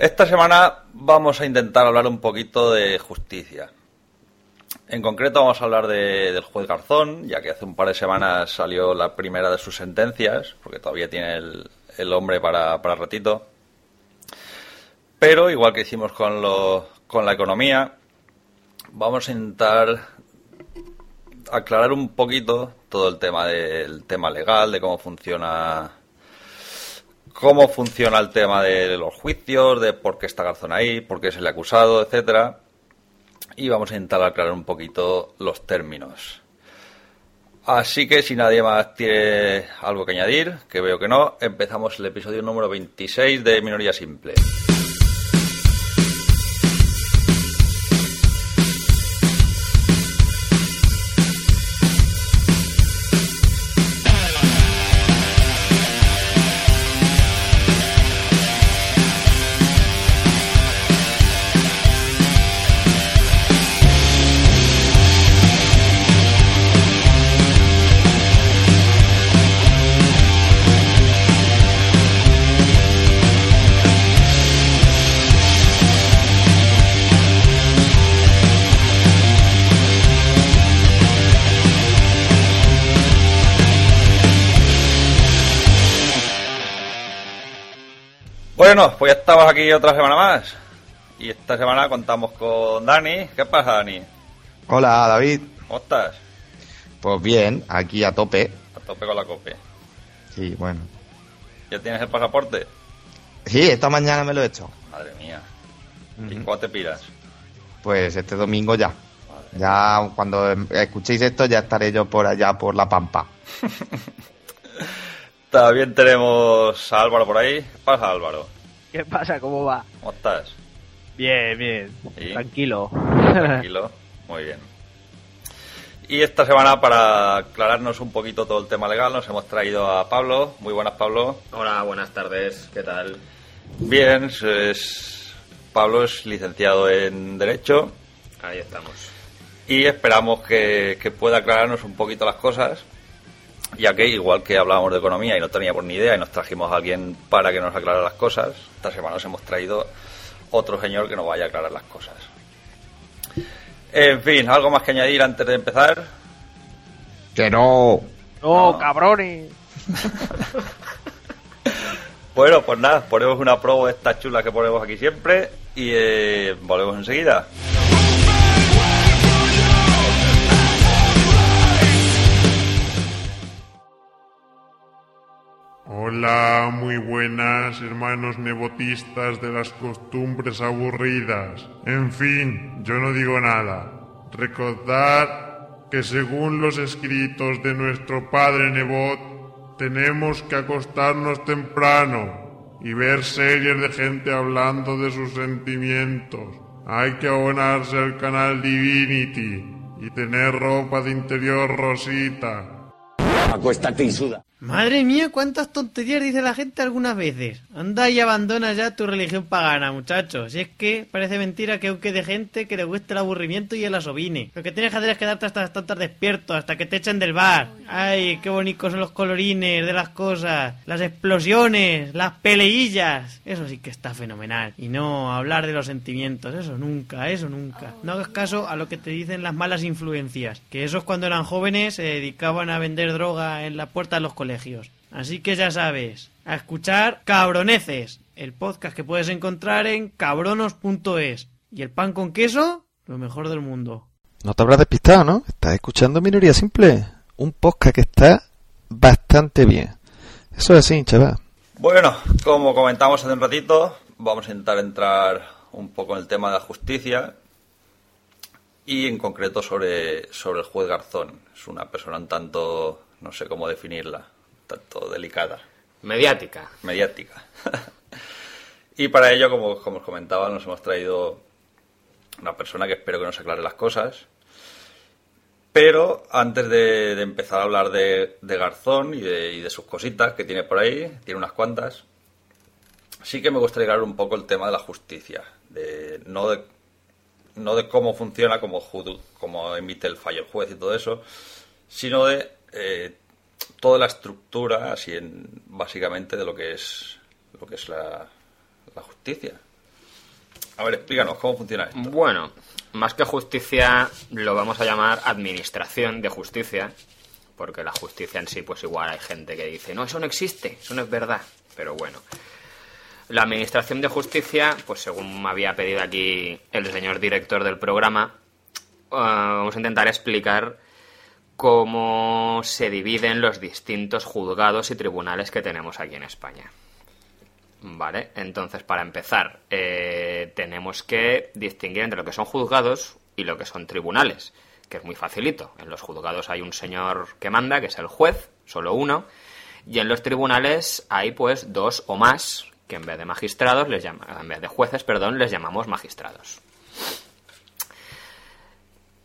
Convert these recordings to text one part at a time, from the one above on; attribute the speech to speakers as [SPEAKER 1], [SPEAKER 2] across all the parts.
[SPEAKER 1] Esta semana vamos a intentar hablar un poquito de justicia. En concreto vamos a hablar de- del juez Garzón, ya que hace un par de semanas salió la primera de sus sentencias, porque todavía tiene el, el hombre para, para ratito. Pero igual que hicimos con, lo- con la economía, vamos a intentar aclarar un poquito todo el tema del tema legal, de cómo funciona cómo funciona el tema de los juicios, de por qué está Garzón ahí, por qué es el acusado, etcétera. Y vamos a intentar aclarar un poquito los términos. Así que si nadie más tiene algo que añadir, que veo que no, empezamos el episodio número 26 de Minoría Simple. Bueno, pues ya estamos aquí otra semana más. Y esta semana contamos con Dani. ¿Qué pasa, Dani?
[SPEAKER 2] Hola, David.
[SPEAKER 1] ¿Cómo estás?
[SPEAKER 2] Pues bien, aquí a tope.
[SPEAKER 1] A tope con la cope.
[SPEAKER 2] Sí, bueno.
[SPEAKER 1] ¿Ya tienes el pasaporte?
[SPEAKER 2] Sí, esta mañana me lo he hecho.
[SPEAKER 1] Madre mía. ¿Y cuándo te piras?
[SPEAKER 2] Pues este domingo ya. Ya cuando em- escuchéis esto ya estaré yo por allá por la pampa.
[SPEAKER 1] También tenemos a Álvaro por ahí. ¿Qué pasa, Álvaro?
[SPEAKER 3] ¿Qué pasa? ¿Cómo va?
[SPEAKER 1] ¿Cómo estás?
[SPEAKER 3] Bien, bien. Tranquilo.
[SPEAKER 1] Tranquilo. Muy bien. Y esta semana, para aclararnos un poquito todo el tema legal, nos hemos traído a Pablo. Muy buenas, Pablo.
[SPEAKER 4] Hola, buenas tardes, ¿qué tal?
[SPEAKER 1] Bien, es- Pablo es licenciado en Derecho
[SPEAKER 4] Ahí estamos.
[SPEAKER 1] y esperamos que, que pueda aclararnos un poquito las cosas, ya que igual que hablábamos de economía y no teníamos ni idea y nos trajimos a alguien para que nos aclarara las cosas, esta semana nos hemos traído otro señor que nos vaya a aclarar las cosas. En fin, ¿algo más que añadir antes de empezar?
[SPEAKER 2] Que no.
[SPEAKER 3] ¡No,
[SPEAKER 1] No.
[SPEAKER 3] cabrones!
[SPEAKER 1] Bueno, pues nada, ponemos una promo de estas chulas que ponemos aquí siempre y eh, volvemos enseguida.
[SPEAKER 5] Hola, muy buenas hermanos nebotistas de las costumbres aburridas. En fin, yo no digo nada. Recordad que según los escritos de nuestro padre Nebot, tenemos que acostarnos temprano y ver series de gente hablando de sus sentimientos. Hay que abonarse al canal Divinity y tener ropa de interior rosita.
[SPEAKER 6] Acuéstate y suda.
[SPEAKER 7] Madre mía, cuántas tonterías dice la gente algunas veces. Anda y abandona ya tu religión pagana, muchachos. Si es que parece mentira que aún quede gente que le guste el aburrimiento y el asovine. Lo que tienes que hacer es quedarte hasta las despierto, hasta que te echen del bar. Ay, qué bonitos son los colorines de las cosas, las explosiones, las peleillas. Eso sí que está fenomenal. Y no hablar de los sentimientos, eso nunca, eso nunca. No hagas caso a lo que te dicen las malas influencias, que esos cuando eran jóvenes se dedicaban a vender droga en la puerta de los colegios. Así que ya sabes, a escuchar Cabroneces, el podcast que puedes encontrar en cabronos.es. Y el pan con queso, lo mejor del mundo.
[SPEAKER 8] No te habrás despistado, ¿no? Estás escuchando Minoría Simple, un podcast que está bastante bien. Eso es así, chaval.
[SPEAKER 1] Bueno, como comentamos hace un ratito, vamos a intentar entrar un poco en el tema de la justicia y en concreto sobre, sobre el juez Garzón. Es una persona un tanto, no sé cómo definirla, tanto delicada,
[SPEAKER 4] Mediática.
[SPEAKER 1] mediática. y para ello, como, como os comentaba, nos hemos traído una persona que espero que nos aclare las cosas. Pero antes de, de empezar a hablar de, de Garzón y de, y de sus cositas que tiene por ahí, tiene unas cuantas, sí que me gustaría aclarar un poco el tema de la justicia. De, no, de, no de cómo funciona, cómo, ju- cómo emite el fallo el juez y todo eso, sino de eh, toda la estructura, así en, básicamente, de lo que es, lo que es la, justicia. A ver, explícanos cómo funciona esto.
[SPEAKER 4] Bueno, más que justicia, lo vamos a llamar administración de justicia, porque la justicia en sí, pues igual hay gente que dice, no, eso no existe, eso no es verdad, pero bueno. La administración de justicia, pues según me había pedido aquí el señor director del programa, eh, vamos a intentar explicar cómo se dividen los distintos juzgados y tribunales que tenemos aquí en España. Vale, entonces para empezar, eh, tenemos que distinguir entre lo que son juzgados y lo que son tribunales, que es muy facilito. En los juzgados hay un señor que manda, que es el juez, solo uno, y en los tribunales hay pues dos o más, que en vez de magistrados, les llama, en vez de jueces, perdón, les llamamos magistrados.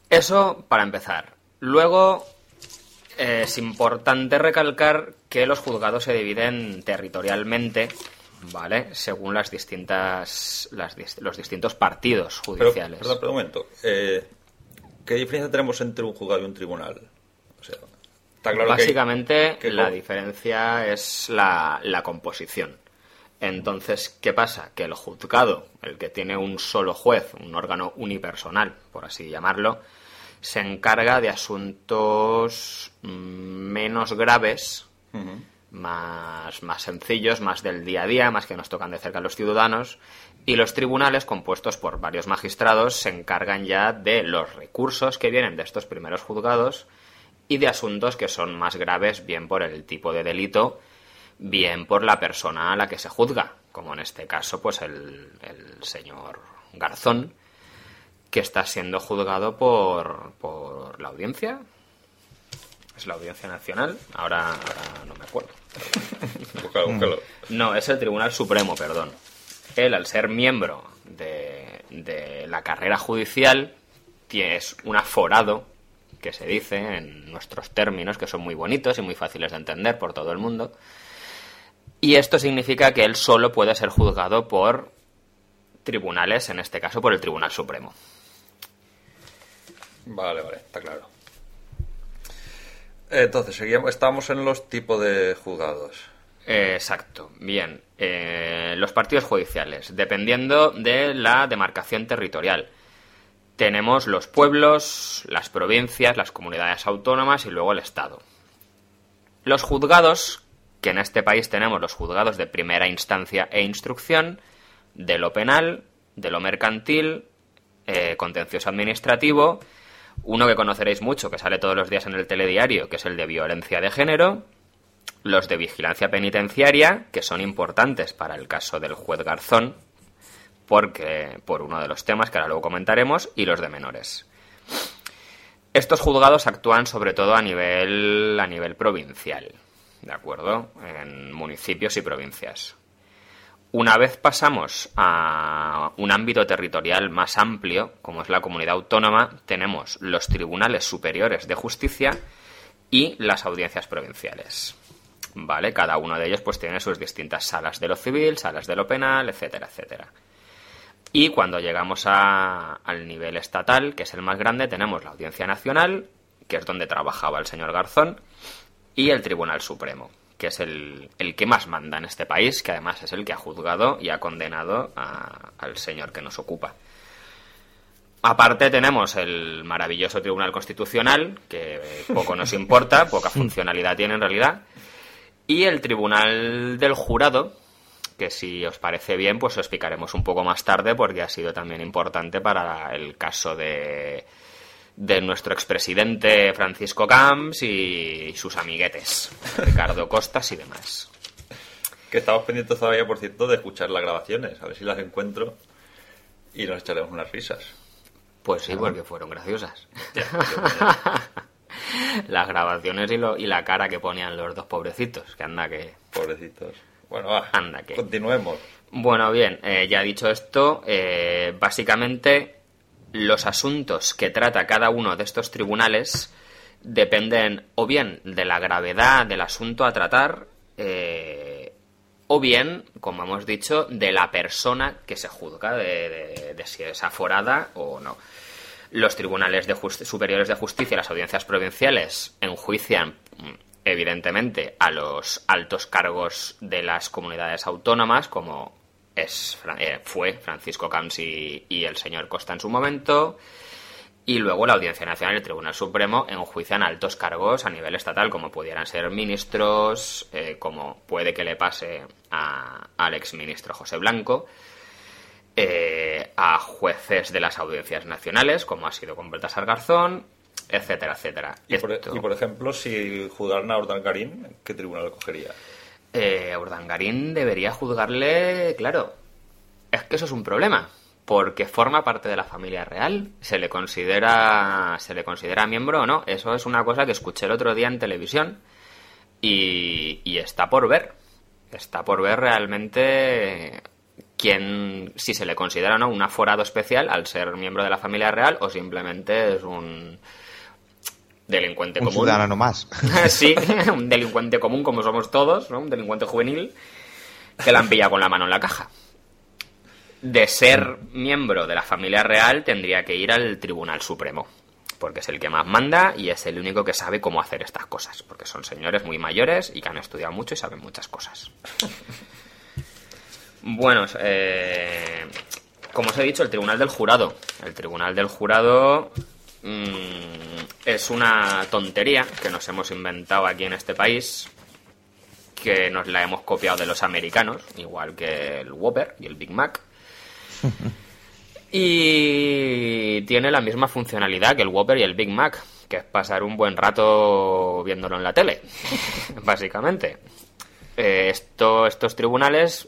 [SPEAKER 4] Eso para empezar. Luego eh, es importante recalcar que los juzgados se dividen territorialmente, ¿vale? Según las distintas las los distintos partidos
[SPEAKER 1] Pero,
[SPEAKER 4] judiciales.
[SPEAKER 1] perdón, pero un momento. Eh, ¿Qué diferencia tenemos entre un juzgado y un tribunal? O sea, está claro que-
[SPEAKER 4] Básicamente
[SPEAKER 1] que
[SPEAKER 4] la diferencia es la, la composición. Entonces, ¿qué pasa? Que el juzgado, el que tiene un solo juez, un órgano unipersonal, por así llamarlo, se encarga de asuntos mm, menos graves, más, más sencillos, más del día a día, más que nos tocan de cerca a los ciudadanos, y los tribunales, compuestos por varios magistrados, se encargan ya de los recursos que vienen de estos primeros juzgados y de asuntos que son más graves, bien por el tipo de delito, bien por la persona a la que se juzga, como en este caso, pues el, el señor Garzón, que está siendo juzgado por, por la audiencia. ¿Es la audiencia nacional? Ahora, ahora no me acuerdo.
[SPEAKER 1] Búscalo, búscalo.
[SPEAKER 4] No, es el Tribunal Supremo, perdón. Él, al ser miembro de, de la carrera judicial, es un aforado, que se dice en nuestros términos, que son muy bonitos y muy fáciles de entender por todo el mundo. Y esto significa que él solo puede ser juzgado por tribunales, en este caso por el Tribunal Supremo.
[SPEAKER 1] Vale, vale, está claro. Entonces, seguíamos, estamos en los tipos de juzgados.
[SPEAKER 4] Exacto, bien. Eh, los partidos judiciales, dependiendo de la demarcación territorial. Tenemos los pueblos, las provincias, las comunidades autónomas y luego el Estado. Los juzgados, que en este país tenemos los juzgados de primera instancia e instrucción, de lo penal, de lo mercantil, eh, contencioso administrativo, uno que conoceréis mucho, que sale todos los días en el telediario, que es el de violencia de género, los de vigilancia penitenciaria, que son importantes para el caso del juez Garzón, porque por uno de los temas que ahora luego comentaremos, y los de menores. Estos juzgados actúan sobre todo a nivel a nivel provincial, ¿de acuerdo? En municipios y provincias. Una vez pasamos a un ámbito territorial más amplio, como es la comunidad autónoma, tenemos los tribunales superiores de justicia y las audiencias provinciales. ¿Vale? Cada uno de ellos pues tiene sus distintas salas de lo civil, salas de lo penal, etcétera, etcétera. Y cuando llegamos al nivel estatal, que es el más grande, tenemos la Audiencia Nacional, que es donde trabajaba el señor Garzón, y el Tribunal Supremo, que es el, el que más manda en este país, que además es el que ha juzgado y ha condenado a- al señor que nos ocupa. Aparte tenemos el maravilloso Tribunal Constitucional, que poco nos importa, poca funcionalidad tiene en realidad, y el Tribunal del Jurado, que si os parece bien, pues lo explicaremos un poco más tarde porque ha sido también importante para el caso de, de nuestro expresidente Francisco Camps y sus amiguetes, Ricardo Costas y demás.
[SPEAKER 1] Que estamos pendientes todavía, por cierto, de escuchar las grabaciones. A ver si las encuentro y nos echaremos unas risas.
[SPEAKER 4] Pues sí, porque fueron graciosas. Las grabaciones y, lo- y la cara que ponían los dos pobrecitos, que anda que...
[SPEAKER 1] Pobrecitos. Bueno, va.
[SPEAKER 4] Anda que...
[SPEAKER 1] Continuemos.
[SPEAKER 4] Bueno, bien, eh, ya dicho esto, eh, básicamente los asuntos que trata cada uno de estos tribunales dependen o bien de la gravedad del asunto a tratar, eh, o bien, como hemos dicho, de la persona que se juzga, de, si es aforada o no. Los tribunales de superiores de justicia y las audiencias provinciales enjuician, mm, evidentemente, a los altos cargos de las comunidades autónomas, como es, eh, fue Francisco Camps y, y el señor Costa en su momento. Y luego la Audiencia Nacional y el Tribunal Supremo enjuician altos cargos a nivel estatal, como pudieran ser ministros, eh, como puede que le pase a- al exministro José Blanco, eh, a jueces de las audiencias nacionales, como ha sido con Baltasar Garzón, etcétera, etcétera.
[SPEAKER 1] Y por,
[SPEAKER 4] Esto-
[SPEAKER 1] y por ejemplo, si juzgaran a Urdangarín, ¿qué tribunal cogería?
[SPEAKER 4] Eh, Urdangarín debería juzgarle, claro. Es que eso es un problema, porque forma parte de la familia real. Se le considera, se le considera miembro o no. Eso es una cosa que escuché el otro día en televisión y, y está por ver. Está por ver realmente quién, si se le considera o no un aforado especial al ser miembro de la familia real o simplemente es un delincuente
[SPEAKER 2] Un
[SPEAKER 4] común.
[SPEAKER 2] ciudadano más.
[SPEAKER 4] sí, un delincuente común como somos todos, ¿no? Un delincuente juvenil que la han pillado con la mano en la caja. De ser miembro de la familia real tendría que ir al Tribunal Supremo, porque es el que más manda y es el único que sabe cómo hacer estas cosas, porque son señores muy mayores y que han estudiado mucho y saben muchas cosas. Bueno, eh, como os he dicho, el Tribunal del Jurado. El Tribunal del Jurado es una tontería que nos hemos inventado aquí en este país, que nos la hemos copiado de los americanos, igual que el Whopper y el Big Mac. Y tiene la misma funcionalidad que el Whopper y el Big Mac, que es pasar un buen rato viéndolo en la tele, básicamente. Eh, esto- estos tribunales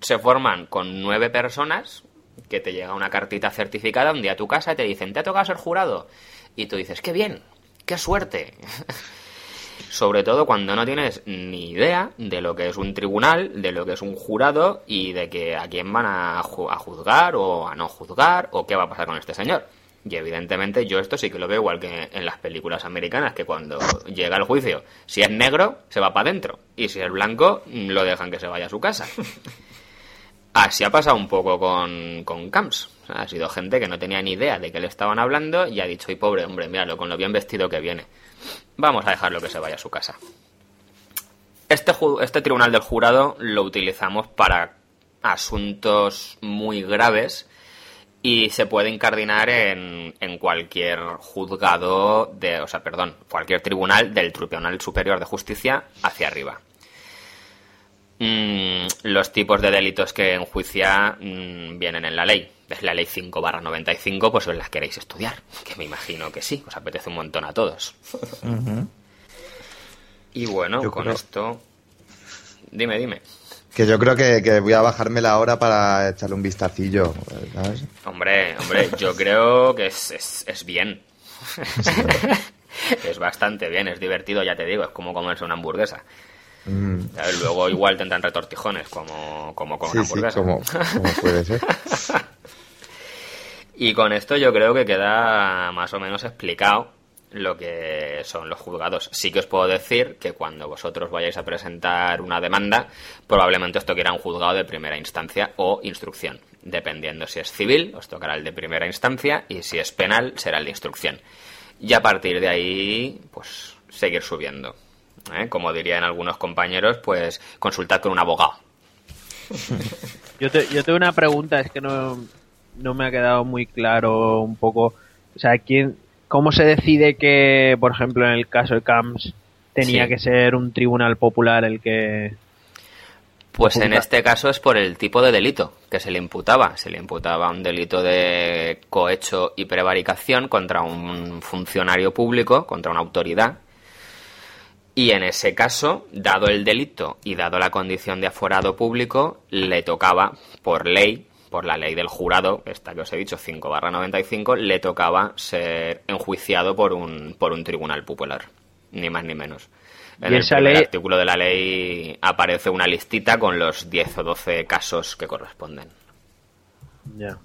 [SPEAKER 4] se forman con nueve personas que te llega una cartita certificada un día a tu casa y te dicen, te ha tocado ser jurado. Y tú dices, qué bien, qué suerte. Sobre todo cuando no tienes ni idea de lo que es un tribunal, de lo que es un jurado y de que a quién van a, a juzgar o a no juzgar o qué va a pasar con este señor. Y evidentemente yo esto sí que lo veo igual que en las películas americanas, que cuando llega el juicio, si es negro, se va para adentro. Y si es blanco, lo dejan que se vaya a su casa. Así ha pasado un poco con, con Camps. Ha sido gente que no tenía ni idea de qué le estaban hablando y ha dicho, ay pobre hombre, míralo, con lo bien vestido que viene. Vamos a dejarlo que se vaya a su casa. Este, este tribunal del jurado lo utilizamos para asuntos muy graves y se puede incardinar en, en cualquier juzgado de, o sea, perdón, cualquier tribunal del Tribunal Superior de Justicia hacia arriba. Mm, los tipos de delitos que enjuicia mm, vienen en la ley. Es la ley 5 barra 95, pues os las queréis estudiar. Que me imagino que sí, os apetece un montón a todos. Y bueno,
[SPEAKER 2] Yo
[SPEAKER 4] con
[SPEAKER 2] creo-
[SPEAKER 4] esto... Dime, dime.
[SPEAKER 2] Que yo creo que, que voy a bajarme la hora para echarle un vistacillo. ¿sabes?
[SPEAKER 4] Hombre, hombre, yo creo que es, es, es bien. es bastante bien, es divertido, ya te digo, es como comerse una hamburguesa.
[SPEAKER 2] Mm.
[SPEAKER 4] Luego igual tendrán retortijones como, como con una
[SPEAKER 2] sí, sí,
[SPEAKER 4] hamburguesa.
[SPEAKER 2] como, como puede ser.
[SPEAKER 4] Y con esto yo creo que queda más o menos explicado lo que son los juzgados. Sí que os puedo decir que cuando vosotros vayáis a presentar una demanda, probablemente os tocará un juzgado de primera instancia o instrucción. Dependiendo si es civil, os tocará el de primera instancia y si es penal, será el de instrucción. Y a partir de ahí, pues seguir subiendo. ¿Eh? Como dirían algunos compañeros, pues consultad con un abogado.
[SPEAKER 3] Yo, te, yo tengo una pregunta, es que no, no me ha quedado muy claro un poco. O sea, ¿quién, ¿cómo se decide que, por ejemplo, en el caso de Camps, tenía
[SPEAKER 4] Sí.
[SPEAKER 3] que ser un tribunal popular el que.
[SPEAKER 4] Pues en este caso es por el tipo de delito que se le imputaba. Se le imputaba un delito de cohecho y prevaricación contra un funcionario público, contra una autoridad. Y en ese caso, dado el delito y dado la condición de aforado público, le tocaba, por ley, por la ley del jurado, esta que os he dicho, 5 barra 95, le tocaba ser enjuiciado por un, por un tribunal popular. Ni más ni menos. En el
[SPEAKER 3] esa
[SPEAKER 4] primer
[SPEAKER 3] ley-
[SPEAKER 4] artículo de la ley aparece una listita con los 10 o 12 casos que corresponden.
[SPEAKER 3] Ya.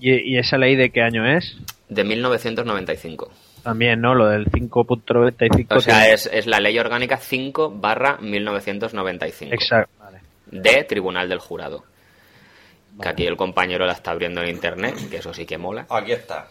[SPEAKER 3] ¿Y, y esa ley de qué año es?
[SPEAKER 4] De 1995.
[SPEAKER 3] También, ¿no? Lo del 5.95.
[SPEAKER 4] O sea, es, es la ley orgánica 5 barra 1995.
[SPEAKER 3] Exacto. Vale.
[SPEAKER 4] De Tribunal del Jurado. Que aquí el compañero la está abriendo en internet, que eso sí que mola.
[SPEAKER 1] Aquí está.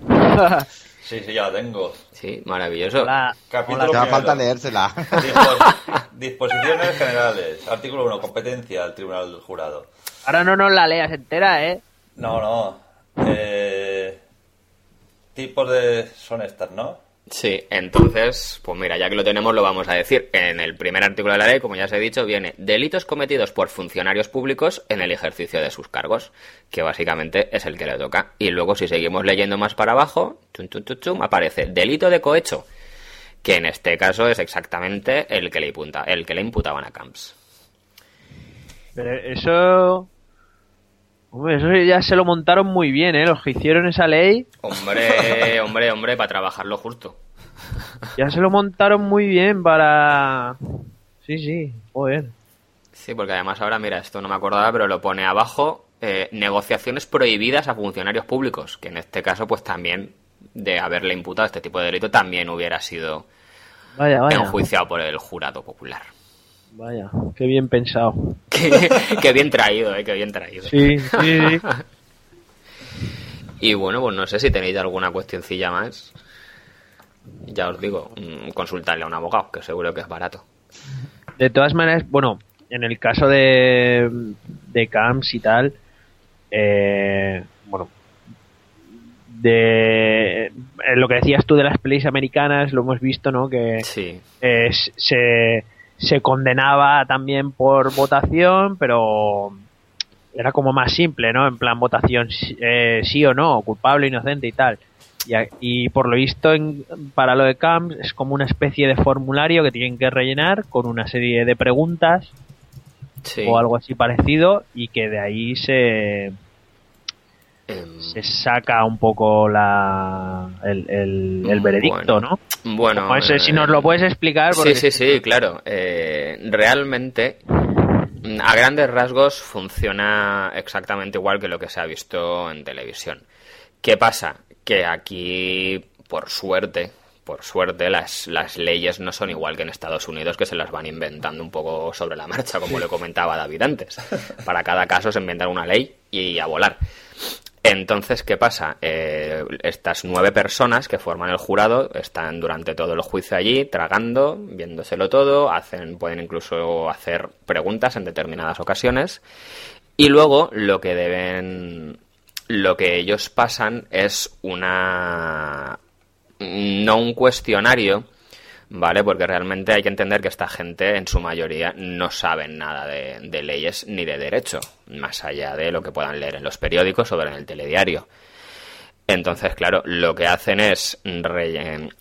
[SPEAKER 1] Sí, sí, ya la tengo.
[SPEAKER 4] Sí, maravilloso.
[SPEAKER 3] Hola.
[SPEAKER 1] Capítulo
[SPEAKER 2] Te va falta leérsela.
[SPEAKER 1] Dispos- disposiciones generales. Artículo 1. Competencia del Tribunal del Jurado.
[SPEAKER 3] Ahora no nos la leas entera, ¿eh?
[SPEAKER 1] No, no. Eh, tipos de... Son estas, ¿no?
[SPEAKER 4] Sí, entonces, pues mira, ya que lo tenemos, lo vamos a decir. En el primer artículo de la ley, como ya os he dicho, viene delitos cometidos por funcionarios públicos en el ejercicio de sus cargos, que básicamente es el que le toca. Y luego, si seguimos leyendo más para abajo, chum, chum, chum, chum, aparece delito de cohecho, que en este caso es exactamente el que le, imputa, el que le imputaban a Camps.
[SPEAKER 3] Pero eso... Hombre, eso ya se lo montaron muy bien, ¿eh? Los que hicieron esa ley
[SPEAKER 4] Hombre, hombre, hombre, para trabajarlo justo.
[SPEAKER 3] ya se lo montaron muy bien para... Sí, sí, joder.
[SPEAKER 4] Sí, porque además ahora, mira, esto no me acordaba, pero lo pone abajo, eh, negociaciones prohibidas a funcionarios públicos, que en este caso, pues también, de haberle imputado este tipo de delito, también hubiera sido
[SPEAKER 3] Vaya, vaya.
[SPEAKER 4] enjuiciado por el jurado popular.
[SPEAKER 3] Vaya, qué bien pensado.
[SPEAKER 4] qué, qué bien traído, eh, qué bien traído.
[SPEAKER 3] Sí, sí, sí.
[SPEAKER 4] Y bueno, pues no sé si tenéis alguna cuestioncilla más. Ya os digo, mm, consultarle a un abogado, que seguro que es barato.
[SPEAKER 3] De todas maneras, bueno, en el caso de, de Camps y tal, eh, bueno, de eh, lo que decías tú de las plays americanas, lo hemos visto, ¿no? Que
[SPEAKER 4] Sí,
[SPEAKER 3] eh, se, se condenaba también por votación, pero era como más simple, ¿no? En plan votación sí- eh, sí o no, culpable, inocente y tal. Y, y por lo visto, en- para lo de Camps es como una especie de formulario que tienen que rellenar con una serie de preguntas
[SPEAKER 4] sí.
[SPEAKER 3] o algo así parecido y que de ahí se, se saca un poco la, el, el, el
[SPEAKER 4] Mm,
[SPEAKER 3] bueno,
[SPEAKER 4] bueno.
[SPEAKER 3] ¿no?
[SPEAKER 4] Bueno,
[SPEAKER 3] Pues, eh, si
[SPEAKER 4] eh,
[SPEAKER 3] nos lo puedes explicar. porque-
[SPEAKER 4] Sí, sí, sí, claro. Eh, realmente, a grandes rasgos, funciona exactamente igual que lo que se ha visto en televisión. ¿Qué pasa? Que aquí, por suerte, por suerte, las, las leyes no son igual que en Estados Unidos, que se las van inventando un poco sobre la marcha, como le comentaba David antes. Para cada caso se inventan una ley y a volar. Entonces, ¿qué pasa? Eh, estas nueve personas que forman el jurado están durante todo el juicio allí, tragando, viéndoselo todo, hacen, pueden incluso hacer preguntas en determinadas ocasiones. Y luego lo que deben, lo que ellos pasan es una, no un cuestionario, ¿vale? Porque realmente hay que entender que esta gente, en su mayoría, no saben nada de, de leyes ni de derecho, más allá de lo que puedan leer en los periódicos o ver en el telediario. Entonces, claro, lo que hacen es relle-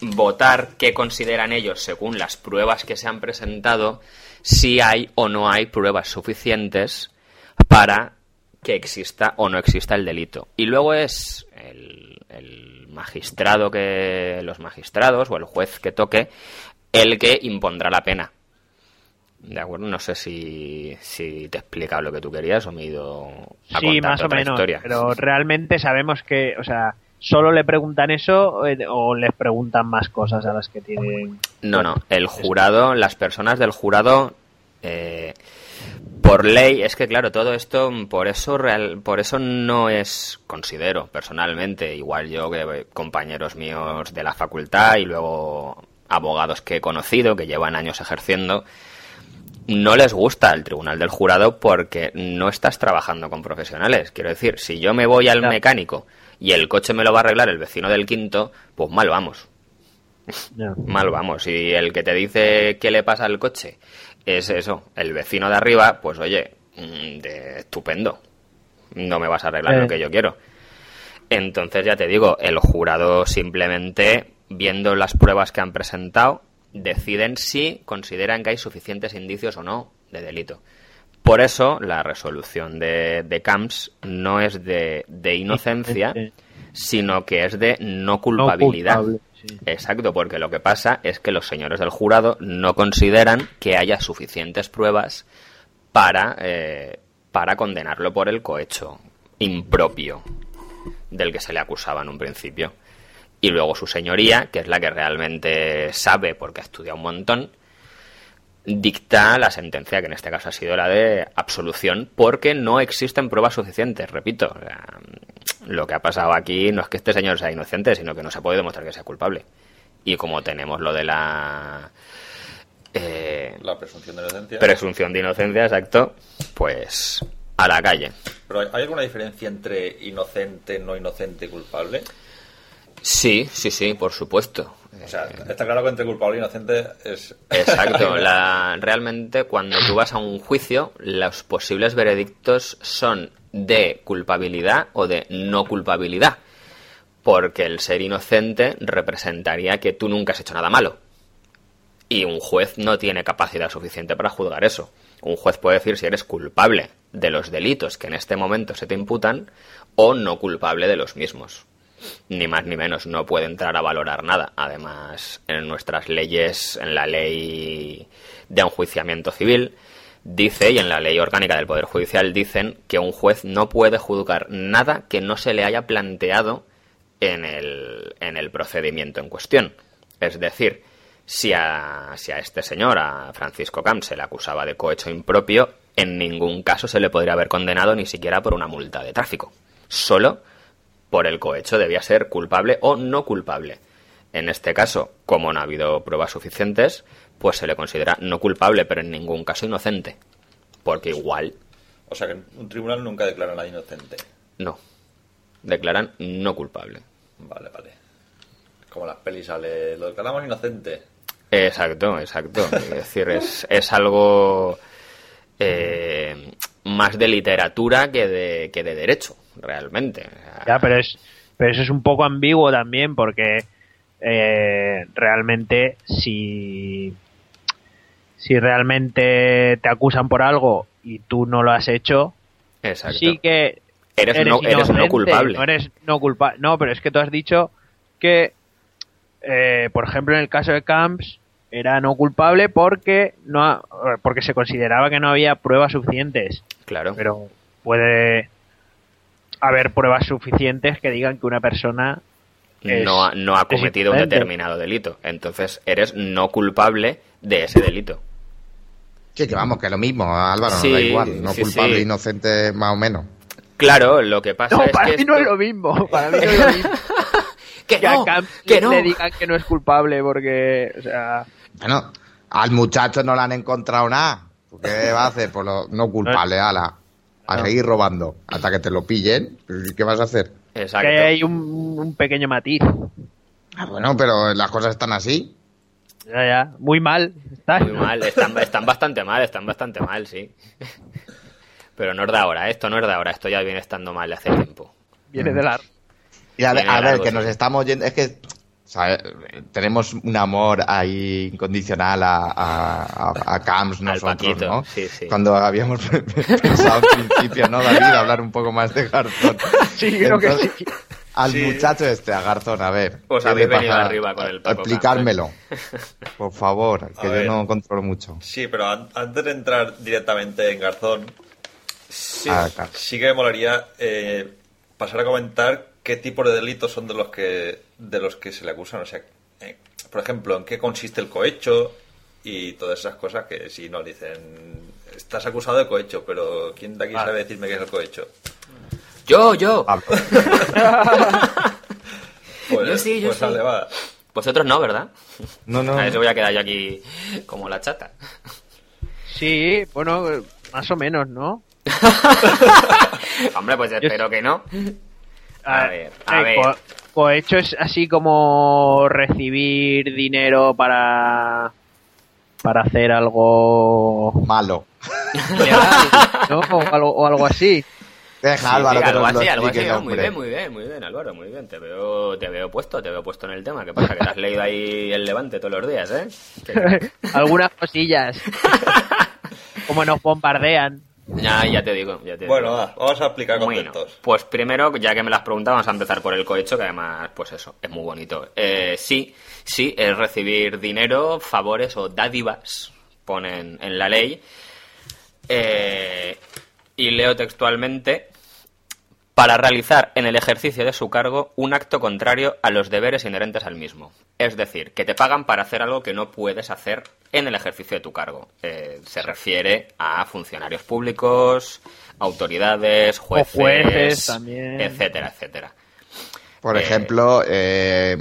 [SPEAKER 4] votar qué consideran ellos según las pruebas que se han presentado, si hay o no hay pruebas suficientes para que exista o no exista el delito. Y luego es el magistrado que los magistrados o el juez que toque el que impondrá la pena. De acuerdo, no sé si, si te he explicado lo que tú querías o me he ido a
[SPEAKER 3] Sí, más o menos.
[SPEAKER 4] historia.
[SPEAKER 3] Pero realmente sabemos que, o sea, solo le preguntan eso eh, o les preguntan más cosas a las que tienen.
[SPEAKER 4] No, no. El jurado, las personas del jurado, eh, por ley, es que claro, todo esto, por eso real, por eso no es, considero personalmente, igual yo que compañeros míos de la facultad y luego abogados que he conocido que llevan años ejerciendo, no les gusta el tribunal del jurado porque no estás trabajando con profesionales. Quiero decir, si yo me voy al mecánico y el coche me lo va a arreglar el vecino del quinto, pues mal vamos. Mal vamos. Y el que te dice qué le pasa al coche es eso, el vecino de arriba, pues oye, mm, de estupendo. No me vas a arreglar
[SPEAKER 3] Eh.
[SPEAKER 4] lo que yo quiero. Entonces ya te digo, el jurado simplemente, viendo las pruebas que han presentado, deciden si consideran que hay suficientes indicios o no de delito. Por eso la resolución de, de Camps no es de, de inocencia,
[SPEAKER 3] Inocente.
[SPEAKER 4] sino que es de no culpabilidad. Exacto, porque lo que pasa es que los señores del jurado no consideran que haya suficientes pruebas para, eh, para condenarlo por el cohecho impropio del que se le acusaba en un principio. Y luego su señoría, que es la que realmente sabe porque ha estudiado un montón, dicta la sentencia, que en este caso ha sido la de absolución, porque no existen pruebas suficientes, repito. Lo que ha pasado aquí no es que este señor sea inocente, sino que no se puede demostrar que sea culpable. Y como tenemos lo de la eh,
[SPEAKER 1] La presunción de inocencia.
[SPEAKER 4] presunción de inocencia, exacto, pues a la calle.
[SPEAKER 1] Pero ¿hay alguna diferencia entre inocente, no inocente y culpable?
[SPEAKER 4] Sí, sí, sí, por supuesto.
[SPEAKER 1] O sea, está claro que entre culpable e inocente es...
[SPEAKER 4] Exacto. La, realmente, cuando tú vas a un juicio, los posibles veredictos son de culpabilidad o de no culpabilidad. Porque el ser inocente representaría que tú nunca has hecho nada malo. Y un juez no tiene capacidad suficiente para juzgar eso. Un juez puede decir si eres culpable de los delitos que en este momento se te imputan o no culpable de los mismos. Ni más ni menos, no puede entrar a valorar nada. Además, en nuestras leyes, en la ley de enjuiciamiento civil, dice, y en la ley orgánica del Poder Judicial dicen que un juez no puede juzgar nada que no se le haya planteado en el, en el procedimiento en cuestión. Es decir, si a, si a este señor, a Francisco Camp, se le acusaba de cohecho impropio, en ningún caso se le podría haber condenado ni siquiera por una multa de tráfico. Solo por el cohecho debía ser culpable o no culpable. En este caso, como no ha habido pruebas suficientes, pues se le considera no culpable, pero en ningún caso inocente. Porque igual,
[SPEAKER 1] O sea, que un tribunal nunca declara a nadie inocente.
[SPEAKER 4] no. Declaran no culpable.
[SPEAKER 1] Vale, vale. Como las pelis sale, lo declaramos inocente.
[SPEAKER 4] Exacto, exacto. Es decir, es, es algo eh, más de literatura que de, que de derecho, realmente.
[SPEAKER 3] Ya, pero es pero eso es un poco ambiguo también porque eh, realmente si si realmente te acusan por algo y tú no lo has hecho,
[SPEAKER 4] exacto.
[SPEAKER 3] sí que
[SPEAKER 4] Eres no- eres no culpable.
[SPEAKER 3] No eres no culpable. No, pero es que tú has dicho que, eh, por ejemplo, en el caso de Camps era no culpable porque no ha- porque se consideraba que no había pruebas suficientes.
[SPEAKER 4] Claro.
[SPEAKER 3] Pero puede haber pruebas suficientes que digan que una persona
[SPEAKER 4] no, ha, no ha cometido un determinado delito. Entonces eres no culpable de ese delito.
[SPEAKER 2] Sí, que vamos, que es lo mismo, Álvaro,
[SPEAKER 4] Sí,
[SPEAKER 2] no da igual. No
[SPEAKER 4] sí,
[SPEAKER 2] culpable,
[SPEAKER 4] sí.
[SPEAKER 2] inocente, más o menos.
[SPEAKER 4] Claro, lo que pasa
[SPEAKER 3] No,
[SPEAKER 4] es
[SPEAKER 3] para
[SPEAKER 4] que
[SPEAKER 3] mí no
[SPEAKER 4] esto-
[SPEAKER 3] es lo mismo. Para mí no es lo mismo.
[SPEAKER 4] que
[SPEAKER 3] que a
[SPEAKER 4] no, que no.
[SPEAKER 3] le digan que no es culpable porque, o sea,
[SPEAKER 2] Bueno, al muchacho no le han encontrado nada. ¿Qué va a hacer? Pues lo, no culpable, ala. A seguir robando. Hasta que te lo pillen. ¿Qué vas a hacer?
[SPEAKER 4] Exacto.
[SPEAKER 3] que hay un, un pequeño matiz.
[SPEAKER 2] Ah, bueno, pero las cosas están así.
[SPEAKER 3] Ya, ya, muy mal. Está.
[SPEAKER 4] Muy mal, están, están bastante mal, están bastante mal, sí. Pero no es de ahora, esto no es de ahora, esto ya viene estando mal de hace tiempo.
[SPEAKER 3] Viene de la...
[SPEAKER 2] Y a,
[SPEAKER 4] Tiene
[SPEAKER 2] a ver,
[SPEAKER 4] largo,
[SPEAKER 2] que
[SPEAKER 4] sí.
[SPEAKER 2] nos estamos yendo. Es que. Tenemos un amor ahí incondicional a, a, Camps nosotros,
[SPEAKER 4] Paquito,
[SPEAKER 2] ¿no?
[SPEAKER 4] sí, sí.
[SPEAKER 2] Cuando habíamos pensado al principio, ¿no, David? Hablar un poco más de Garzón.
[SPEAKER 3] Sí, creo que sí.
[SPEAKER 2] Al
[SPEAKER 1] Sí.
[SPEAKER 2] muchacho este, a Garzón, a ver.
[SPEAKER 4] Os
[SPEAKER 2] ¿qué
[SPEAKER 4] habéis venido
[SPEAKER 2] pasa?
[SPEAKER 4] arriba con el Paco
[SPEAKER 2] Explicármelo. Por favor, que
[SPEAKER 1] A
[SPEAKER 2] yo
[SPEAKER 1] ver.
[SPEAKER 2] no controlo mucho.
[SPEAKER 1] Sí, pero an- antes de entrar directamente en Garzón,
[SPEAKER 4] Sí.
[SPEAKER 2] Ah, claro.
[SPEAKER 1] sí que me molaría eh, pasar a comentar qué tipo de delitos son de los que de los que se le acusan. O sea, eh, por ejemplo, en qué consiste el cohecho y todas esas cosas que si no dicen estás acusado de cohecho, pero ¿quién de aquí
[SPEAKER 3] Ah.
[SPEAKER 1] sabe decirme qué es el cohecho?
[SPEAKER 4] Yo, yo.
[SPEAKER 2] Pablo.
[SPEAKER 1] Pues,
[SPEAKER 4] Yo sí, yo
[SPEAKER 1] pues
[SPEAKER 4] sí.
[SPEAKER 1] dale, va.
[SPEAKER 4] Vosotros no, ¿verdad?
[SPEAKER 2] No, no.
[SPEAKER 4] A ver si voy a quedar yo aquí como la chata.
[SPEAKER 3] Sí, bueno, más o menos, ¿no?
[SPEAKER 4] Hombre, pues espero que no. A
[SPEAKER 3] Ah,
[SPEAKER 4] ver, a
[SPEAKER 3] eh,
[SPEAKER 4] ver.
[SPEAKER 3] Co- cohecho es así como recibir dinero para para hacer algo
[SPEAKER 2] Malo.
[SPEAKER 3] O algo, o algo así.
[SPEAKER 2] Deja,
[SPEAKER 4] Sí,
[SPEAKER 2] Álvaro,
[SPEAKER 4] sí,
[SPEAKER 2] que
[SPEAKER 4] algo
[SPEAKER 2] nos lo
[SPEAKER 4] así, algo así.
[SPEAKER 2] explique,
[SPEAKER 4] Muy bien, muy bien, muy bien, Álvaro, muy bien. Te veo, te veo puesto, te veo puesto en el tema. ¿Qué pasa? Que te has leído ahí el Levante todos los días, ¿eh?
[SPEAKER 3] Algunas cosillas. como nos bombardean.
[SPEAKER 4] Ya, ya te digo, ya te
[SPEAKER 1] Bueno,
[SPEAKER 4] digo.
[SPEAKER 1] va, vamos a explicar
[SPEAKER 4] Bueno,
[SPEAKER 1] conceptos.
[SPEAKER 4] pues primero, ya que me las preguntas, vamos a empezar por el cohecho, que además, pues eso, es muy bonito. Eh, sí, sí, es recibir dinero, favores o dádivas, ponen en la ley. Eh, y leo textualmente, para realizar en el ejercicio de su cargo un acto contrario a los deberes inherentes al mismo. Es decir, que te pagan para hacer algo que no puedes hacer en el ejercicio de tu cargo. Eh, se refiere a funcionarios públicos, autoridades, jueces,
[SPEAKER 3] jueces también.
[SPEAKER 4] etcétera, etcétera.
[SPEAKER 2] Por
[SPEAKER 4] Eh,
[SPEAKER 2] ejemplo, eh,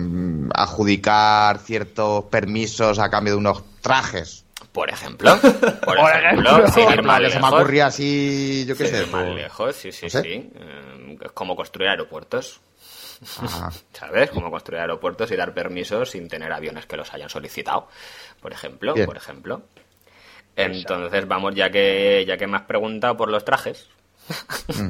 [SPEAKER 2] adjudicar ciertos permisos a cambio de unos trajes.
[SPEAKER 4] Por ejemplo, por, ejemplo,
[SPEAKER 3] ejemplo.
[SPEAKER 4] sin ir
[SPEAKER 2] Vale,
[SPEAKER 4] más
[SPEAKER 2] se me
[SPEAKER 4] lejos,
[SPEAKER 2] ocurría así, yo qué sé.
[SPEAKER 4] ir más
[SPEAKER 2] pues-
[SPEAKER 4] lejos, sí, sí, sí. Eh, es como construir aeropuertos. ¿Sabes? Como construir aeropuertos y dar permisos sin tener aviones que los hayan solicitado. Por ejemplo,
[SPEAKER 2] Bien.
[SPEAKER 4] por ejemplo. Entonces, vamos, ya que, ya que me has preguntado por los trajes.
[SPEAKER 2] Mm.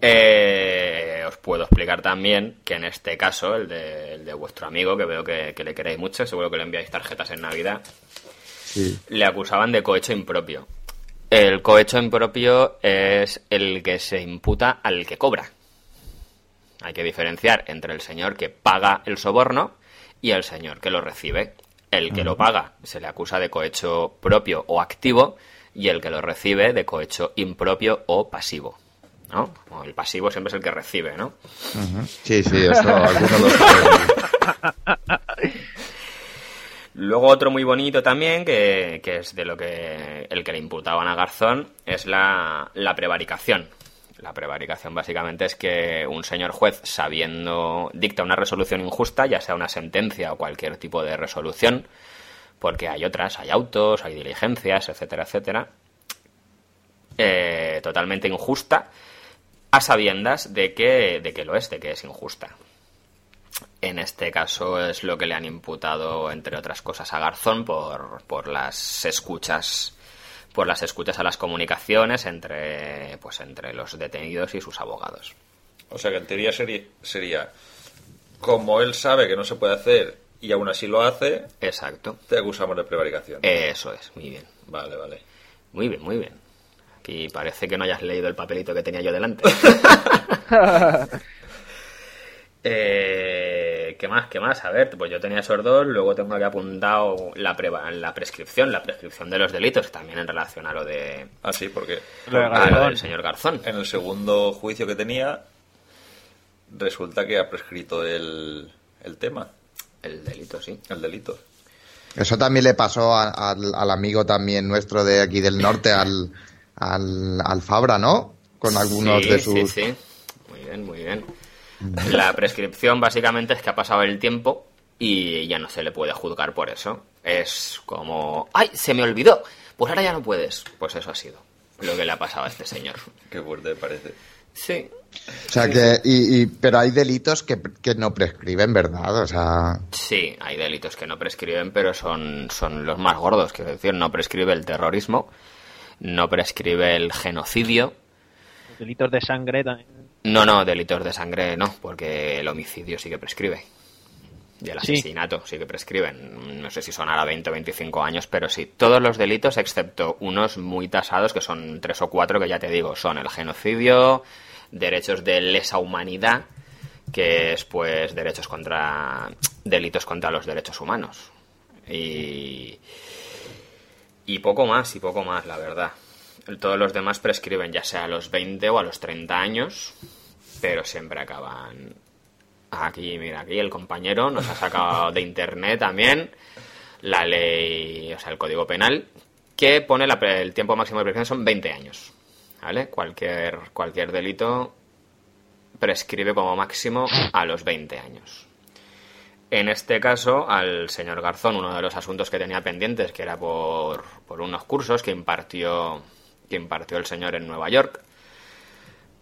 [SPEAKER 4] eh, os puedo explicar también que en este caso, el de, el de vuestro amigo, que veo que, que le queréis mucho, seguro que le enviáis tarjetas en Navidad,
[SPEAKER 2] Sí.
[SPEAKER 4] le acusaban de cohecho impropio. El cohecho impropio es el que se imputa al que cobra. Hay que diferenciar entre el señor que paga el soborno y el señor que lo recibe. El que lo paga se le acusa de cohecho propio o activo y el que lo recibe de cohecho impropio o pasivo. ¿no? O el pasivo siempre es el que recibe, ¿no?
[SPEAKER 2] Sí, sí, eso.
[SPEAKER 4] Luego otro muy bonito también, que, que es de lo que el que le imputaban a Garzón, es la, la prevaricación. La prevaricación básicamente es que un señor juez, sabiendo, dicta una resolución injusta, ya sea una sentencia o cualquier tipo de resolución, porque hay otras, hay autos, hay diligencias, etcétera, etcétera, eh, totalmente injusta, a sabiendas de que, de que lo es, de que es injusta. En este caso es lo que le han imputado, entre otras cosas, a Garzón por, por las escuchas por las escuchas a las comunicaciones entre pues entre los detenidos y sus abogados.
[SPEAKER 1] O sea que en teoría sería, sería como él sabe que no se puede hacer y aún así lo hace,
[SPEAKER 4] Exacto.
[SPEAKER 1] te acusamos de prevaricación.
[SPEAKER 4] Eso es, muy bien.
[SPEAKER 1] Vale, vale.
[SPEAKER 4] Muy bien, muy bien. Aquí parece que no hayas leído el papelito que tenía yo delante. Eh, ¿Qué más? ¿Qué más? A ver, pues yo tenía esos dos, luego tengo aquí apuntado la, preva- la prescripción, la prescripción de los delitos, también en relación a lo de
[SPEAKER 1] Ah, sí, porque
[SPEAKER 3] Lo de
[SPEAKER 4] a lo del señor Garzón.
[SPEAKER 1] en el segundo juicio que tenía resulta que ha prescrito el, el tema,
[SPEAKER 4] El delito, sí.
[SPEAKER 1] el delito.
[SPEAKER 2] Eso también le pasó a- al, al amigo también nuestro de aquí del norte, al, al, al Fabra, ¿no? Con algunos
[SPEAKER 4] Sí,
[SPEAKER 2] de sus...
[SPEAKER 4] Sí, sí. Muy bien, muy bien. La prescripción básicamente es que ha pasado el tiempo y ya no se le puede juzgar por eso. Es como, ¡ay, se me olvidó! Pues ahora ya no puedes. Pues eso ha sido lo que le ha pasado a este señor.
[SPEAKER 1] Qué fuerte parece.
[SPEAKER 4] Sí.
[SPEAKER 2] O sea que... Y, y- pero hay delitos que, que no prescriben, ¿verdad? O sea...
[SPEAKER 4] Sí, hay delitos que no prescriben, pero son, son los más gordos. Quiero decir, no prescribe el terrorismo, no prescribe el genocidio.
[SPEAKER 3] Los delitos de sangre también.
[SPEAKER 4] No, no, delitos de sangre no, porque el homicidio sí que prescribe. Y el
[SPEAKER 3] Sí.
[SPEAKER 4] asesinato sí que prescriben. No sé si son ahora 20 o 25 años, pero sí. Todos los delitos, excepto unos muy tasados, que son tres o cuatro, que ya te digo, son el genocidio, derechos de lesa humanidad, que es pues derechos contra. delitos contra los derechos humanos. Y. Y poco más, y poco más, la verdad. Todos los demás prescriben ya sea a los 20 o a los 30 años, pero siempre acaban... Aquí, mira, aquí el compañero nos ha sacado de internet también la ley, o sea, el código penal, que pone el tiempo máximo de prescripción son 20 años. ¿Vale? Cualquier, cualquier delito prescribe como máximo a los 20 años. En este caso, al señor Garzón, uno de los asuntos que tenía pendientes, que era por, por unos cursos que impartió, que impartió el señor en Nueva York,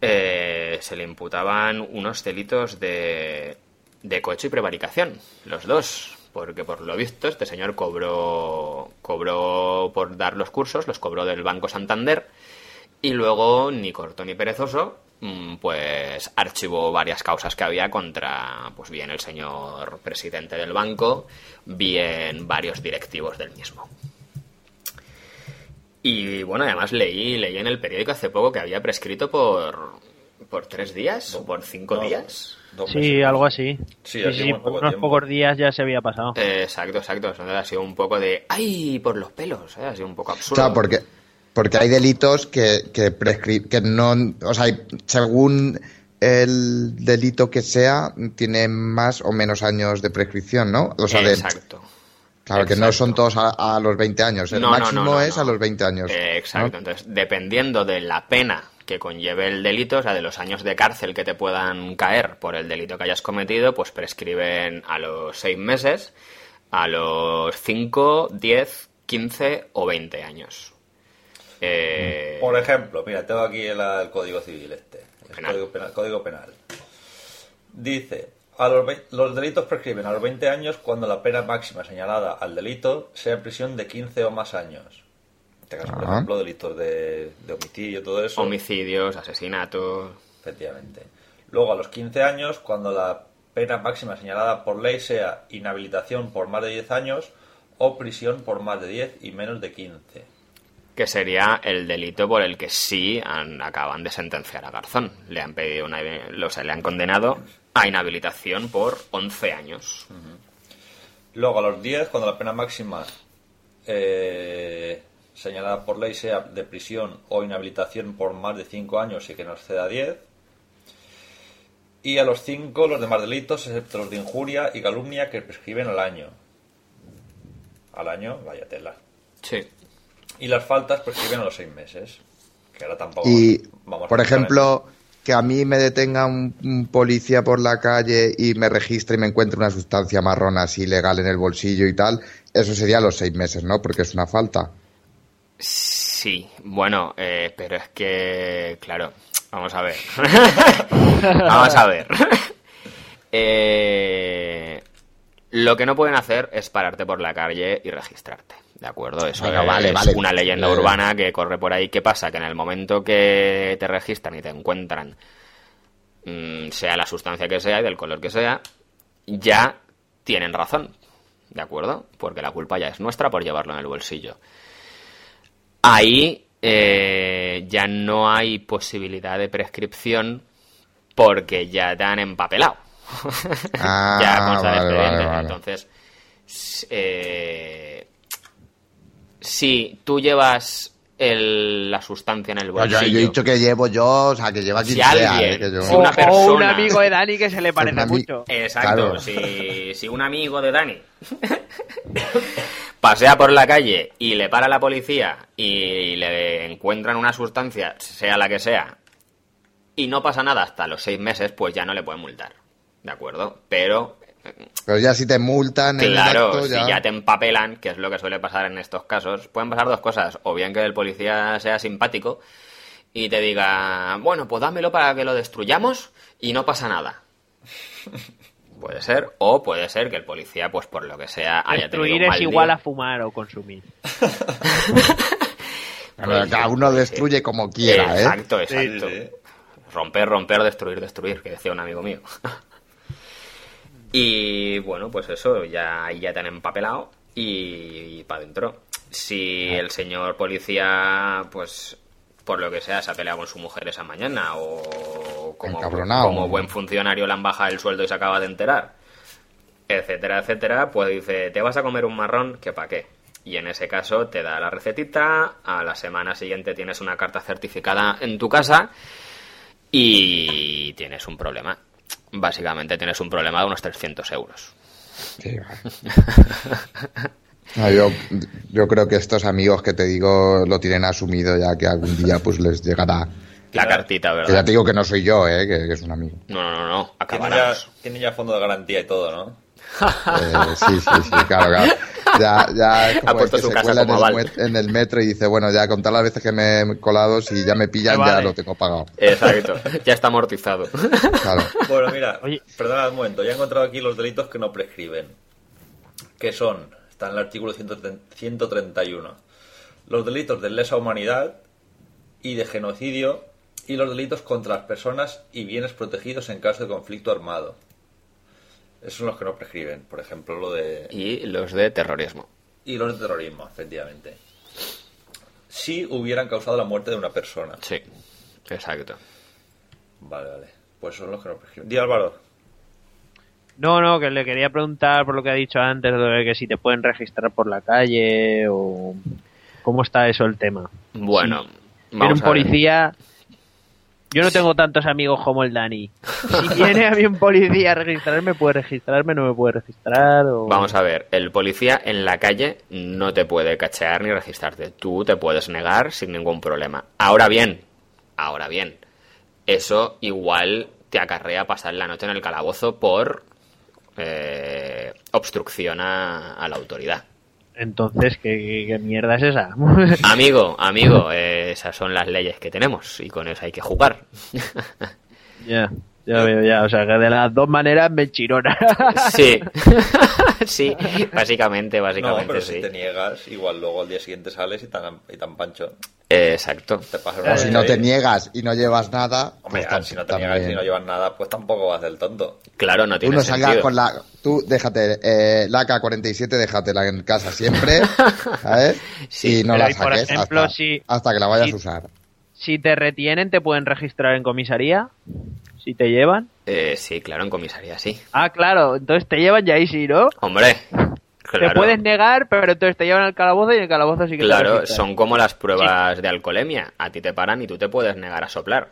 [SPEAKER 4] eh, se le imputaban unos delitos de, de cohecho y prevaricación, los dos, porque por lo visto este señor cobró, cobró por dar los cursos, los cobró del Banco Santander, y luego, ni corto ni perezoso, mm, pues archivó varias causas que había contra, pues bien el señor presidente del banco, bien varios directivos del mismo. Y bueno, además leí, leí en el periódico hace poco que había prescrito por, por tres días o por cinco
[SPEAKER 1] No,
[SPEAKER 4] días.
[SPEAKER 1] dos
[SPEAKER 3] Sí,
[SPEAKER 1] meses.
[SPEAKER 3] algo así.
[SPEAKER 1] Sí,
[SPEAKER 3] Sí,
[SPEAKER 1] hacía
[SPEAKER 3] sí,
[SPEAKER 1] muy
[SPEAKER 3] por
[SPEAKER 1] poco
[SPEAKER 3] unos
[SPEAKER 1] tiempo.
[SPEAKER 3] pocos días ya se había pasado.
[SPEAKER 4] Eh, exacto, exacto. Entonces ha sido un poco de, ¡ay! Por los pelos, ¿eh? Ha sido un poco absurdo.
[SPEAKER 2] Claro, porque, porque hay delitos que, que, prescri- que no, o sea, según el delito que sea, tiene más o menos años de prescripción, ¿no? O sea, de-
[SPEAKER 4] Exacto.
[SPEAKER 2] Claro, que no
[SPEAKER 4] Exacto.
[SPEAKER 2] son todos a, a los 20 años. El
[SPEAKER 4] No, no,
[SPEAKER 2] máximo
[SPEAKER 4] no, no,
[SPEAKER 2] es
[SPEAKER 4] no.
[SPEAKER 2] a los 20 años.
[SPEAKER 4] Eh, exacto.
[SPEAKER 2] ¿no?
[SPEAKER 4] Entonces, dependiendo de la pena que conlleve el delito, o sea, de los años de cárcel que te puedan caer por el delito que hayas cometido, pues prescriben a los seis meses, a los 5, 10, 15 o 20 años. Eh,
[SPEAKER 1] Por ejemplo, mira, tengo aquí el, el Código Civil este. el
[SPEAKER 4] Penal.
[SPEAKER 1] Código, penal, Código Penal. Dice, a los, los delitos prescriben a los 20 años cuando la pena máxima señalada al delito sea prisión de 15 o más años. En este caso, por ejemplo, delitos de, de homicidio, todo eso.
[SPEAKER 4] homicidios, asesinatos.
[SPEAKER 1] Efectivamente. Luego, a los 15 años, cuando la pena máxima señalada por ley sea inhabilitación por más de 10 años o prisión por más de 10 y menos de 15.
[SPEAKER 4] que sería el delito por el que sí han- acaban de sentenciar a Garzón. Le han pedido una, o sea, le han condenado a inhabilitación por 11 años.
[SPEAKER 1] Luego, a los 10, cuando la pena máxima eh, señalada por ley sea de prisión o inhabilitación por más de 5 años y que no exceda 10. Y a los 5, los demás delitos, excepto los de injuria y calumnia, que prescriben al año. Al año, vaya tela.
[SPEAKER 4] Sí.
[SPEAKER 1] Y las faltas prescriben a los 6 meses. Que ahora tampoco.
[SPEAKER 2] Y,
[SPEAKER 1] vamos a
[SPEAKER 2] por
[SPEAKER 1] en-
[SPEAKER 2] ejemplo, que a mí me detenga un, un policía por la calle y me registre y me encuentre una sustancia marrón así legal en el bolsillo y tal, eso sería los seis meses, ¿no? Porque es una falta.
[SPEAKER 4] Sí, bueno, eh, pero es que, claro, vamos a ver. vamos a ver. Eh, lo que no pueden hacer es pararte por la calle y registrarte. ¿De acuerdo? Eso es
[SPEAKER 2] vale, vale.
[SPEAKER 4] una leyenda urbana que corre por ahí. ¿Qué pasa? Que en el momento que te registran y te encuentran, mm, sea la sustancia que sea y del color que sea, ya tienen razón. ¿De acuerdo? Porque la culpa ya es nuestra por llevarlo en el bolsillo. Ahí eh, ya no hay posibilidad de prescripción porque ya te han empapelado.
[SPEAKER 2] Ah,
[SPEAKER 4] ya consta. Entonces, eh, si tú llevas el- la sustancia en el
[SPEAKER 2] Yo,
[SPEAKER 4] bolsillo,
[SPEAKER 2] yo he dicho que llevo yo, o sea, que lleva quien
[SPEAKER 4] Si
[SPEAKER 2] sea,
[SPEAKER 4] alguien-
[SPEAKER 2] eh, que yo-
[SPEAKER 4] si una
[SPEAKER 3] o un amigo de Dani que se le parece
[SPEAKER 2] Un ami-
[SPEAKER 3] mucho.
[SPEAKER 4] Exacto,
[SPEAKER 2] Claro.
[SPEAKER 4] si, si un amigo de Dani pasea por la calle y le para la policía y le encuentran una sustancia, sea la que sea, y no pasa nada hasta los seis meses, pues ya no le pueden multar. ¿De acuerdo? Pero,
[SPEAKER 2] Pero ya si te multan en el
[SPEAKER 4] claro,
[SPEAKER 2] acto,
[SPEAKER 4] si ya te empapelan, que es lo que suele pasar en estos casos, pueden pasar dos cosas. O bien que el policía sea simpático y te diga, bueno, pues dámelo para que lo destruyamos y no pasa nada. Puede ser, o puede ser que el policía, pues por lo que sea, haya tenido
[SPEAKER 3] Destruir es igual
[SPEAKER 4] día.
[SPEAKER 3] a fumar o consumir.
[SPEAKER 2] Cada uno destruye como quiera, ¿eh?
[SPEAKER 4] Exacto, exacto.
[SPEAKER 1] Sí, sí.
[SPEAKER 4] Romper, romper, destruir, destruir, que decía un amigo mío. y bueno, pues eso, ya ahí ya te han empapelado y, para adentro. Si el señor policía, pues por lo que sea, se ha peleado con su mujer esa mañana o como buen funcionario le han bajado el sueldo y se acaba de enterar, etcétera, etcétera, pues dice, te vas a comer un marrón, que pa' qué. Y en ese caso te da la recetita, a la semana siguiente tienes una carta certificada en tu casa y tienes un problema. Básicamente tienes un problema de unos 300 euros.
[SPEAKER 2] Sí, vale. No, yo, yo creo que estos amigos que te digo lo tienen asumido ya que algún día pues les llegará.
[SPEAKER 4] La cartita,
[SPEAKER 2] Que ya te digo que no soy yo, ¿eh? que, que es un amigo.
[SPEAKER 4] No, no, no, no,
[SPEAKER 1] Tiene ya,
[SPEAKER 4] acabarás.
[SPEAKER 1] tiene ya fondo de garantía y todo, ¿no?
[SPEAKER 2] Eh, sí, sí, sí, claro, claro. Ya, ya es
[SPEAKER 4] Ha
[SPEAKER 2] como el
[SPEAKER 4] puesto
[SPEAKER 2] que
[SPEAKER 4] su
[SPEAKER 2] se
[SPEAKER 4] casa
[SPEAKER 2] cuela en el, en metro y dice, bueno, ya con todas las veces que me he colado, si ya me pillan, ya lo tengo pagado.
[SPEAKER 4] Exacto, ya está amortizado.
[SPEAKER 2] Claro.
[SPEAKER 1] Bueno, mira, perdona un momento, ya he encontrado aquí los delitos que no prescriben. Que son, está en el artículo 131, los delitos de lesa humanidad y de genocidio y los delitos contra las personas y bienes protegidos en caso de conflicto armado. Esos son los que no prescriben, por ejemplo, lo de...
[SPEAKER 4] Y los de terrorismo.
[SPEAKER 1] Y los de terrorismo, efectivamente. Si hubieran causado la muerte de una persona.
[SPEAKER 4] Sí, exacto.
[SPEAKER 1] Vale, vale. Pues son los que no prescriben. Di Álvaro.
[SPEAKER 3] No, no, que le quería preguntar por lo que ha dicho antes, de que si te pueden registrar por la calle o cómo está eso el tema.
[SPEAKER 4] Bueno,
[SPEAKER 3] Viene
[SPEAKER 4] vamos
[SPEAKER 3] un
[SPEAKER 4] a ver.
[SPEAKER 3] Yo no tengo tantos amigos como el Dani. Si viene a mí un policía a registrarme, ¿puede registrarme? ¿No me puede registrar? O...
[SPEAKER 4] Vamos a ver, el policía en la calle no te puede cachear ni registrarte. Tú te puedes negar sin ningún problema. Ahora bien, ahora bien, eso igual te acarrea pasar la noche en el calabozo por eh, obstrucción a, a la autoridad.
[SPEAKER 3] Entonces, ¿qué, qué- qué mierda es esa?
[SPEAKER 4] Amigo, amigo, eh, esas son las leyes que tenemos y con eso hay que jugar.
[SPEAKER 3] ya, ya veo, ya. O sea, que de las dos maneras me chirona.
[SPEAKER 4] Sí, sí, básicamente,
[SPEAKER 1] No,
[SPEAKER 4] básicamente
[SPEAKER 1] pero
[SPEAKER 4] sí.
[SPEAKER 1] si te niegas, igual luego al día siguiente sales y tan, y tan pancho.
[SPEAKER 4] Exacto.
[SPEAKER 1] Te pasa
[SPEAKER 2] O
[SPEAKER 1] una
[SPEAKER 2] si no te niegas y no llevas nada,
[SPEAKER 1] Hombre,
[SPEAKER 2] pues
[SPEAKER 1] ah, si no te niegas y no llevas nada, pues tampoco vas del tonto.
[SPEAKER 4] Claro, no
[SPEAKER 2] Tú
[SPEAKER 4] tiene
[SPEAKER 2] no salgas
[SPEAKER 4] sentido.
[SPEAKER 2] con la... Tú déjate, eh, la K-47 déjatela en casa siempre, ¿sabes?
[SPEAKER 4] Sí,
[SPEAKER 2] y no la
[SPEAKER 3] y por
[SPEAKER 2] saques
[SPEAKER 3] ejemplo,
[SPEAKER 2] hasta,
[SPEAKER 3] si-
[SPEAKER 2] hasta que la vayas
[SPEAKER 3] si-
[SPEAKER 2] a usar.
[SPEAKER 3] si te retienen, ¿te pueden registrar en comisaría? Si te llevan.
[SPEAKER 4] Eh, sí, claro, en comisaría sí.
[SPEAKER 3] Ah, claro, entonces te llevan ya ahí sí, ¿no?
[SPEAKER 4] Hombre,
[SPEAKER 3] Te puedes negar, pero entonces te llevan al calabozo y en el calabozo sí que te
[SPEAKER 4] Claro, son como las pruebas de alcoholemia. A ti te paran y tú te puedes negar a soplar.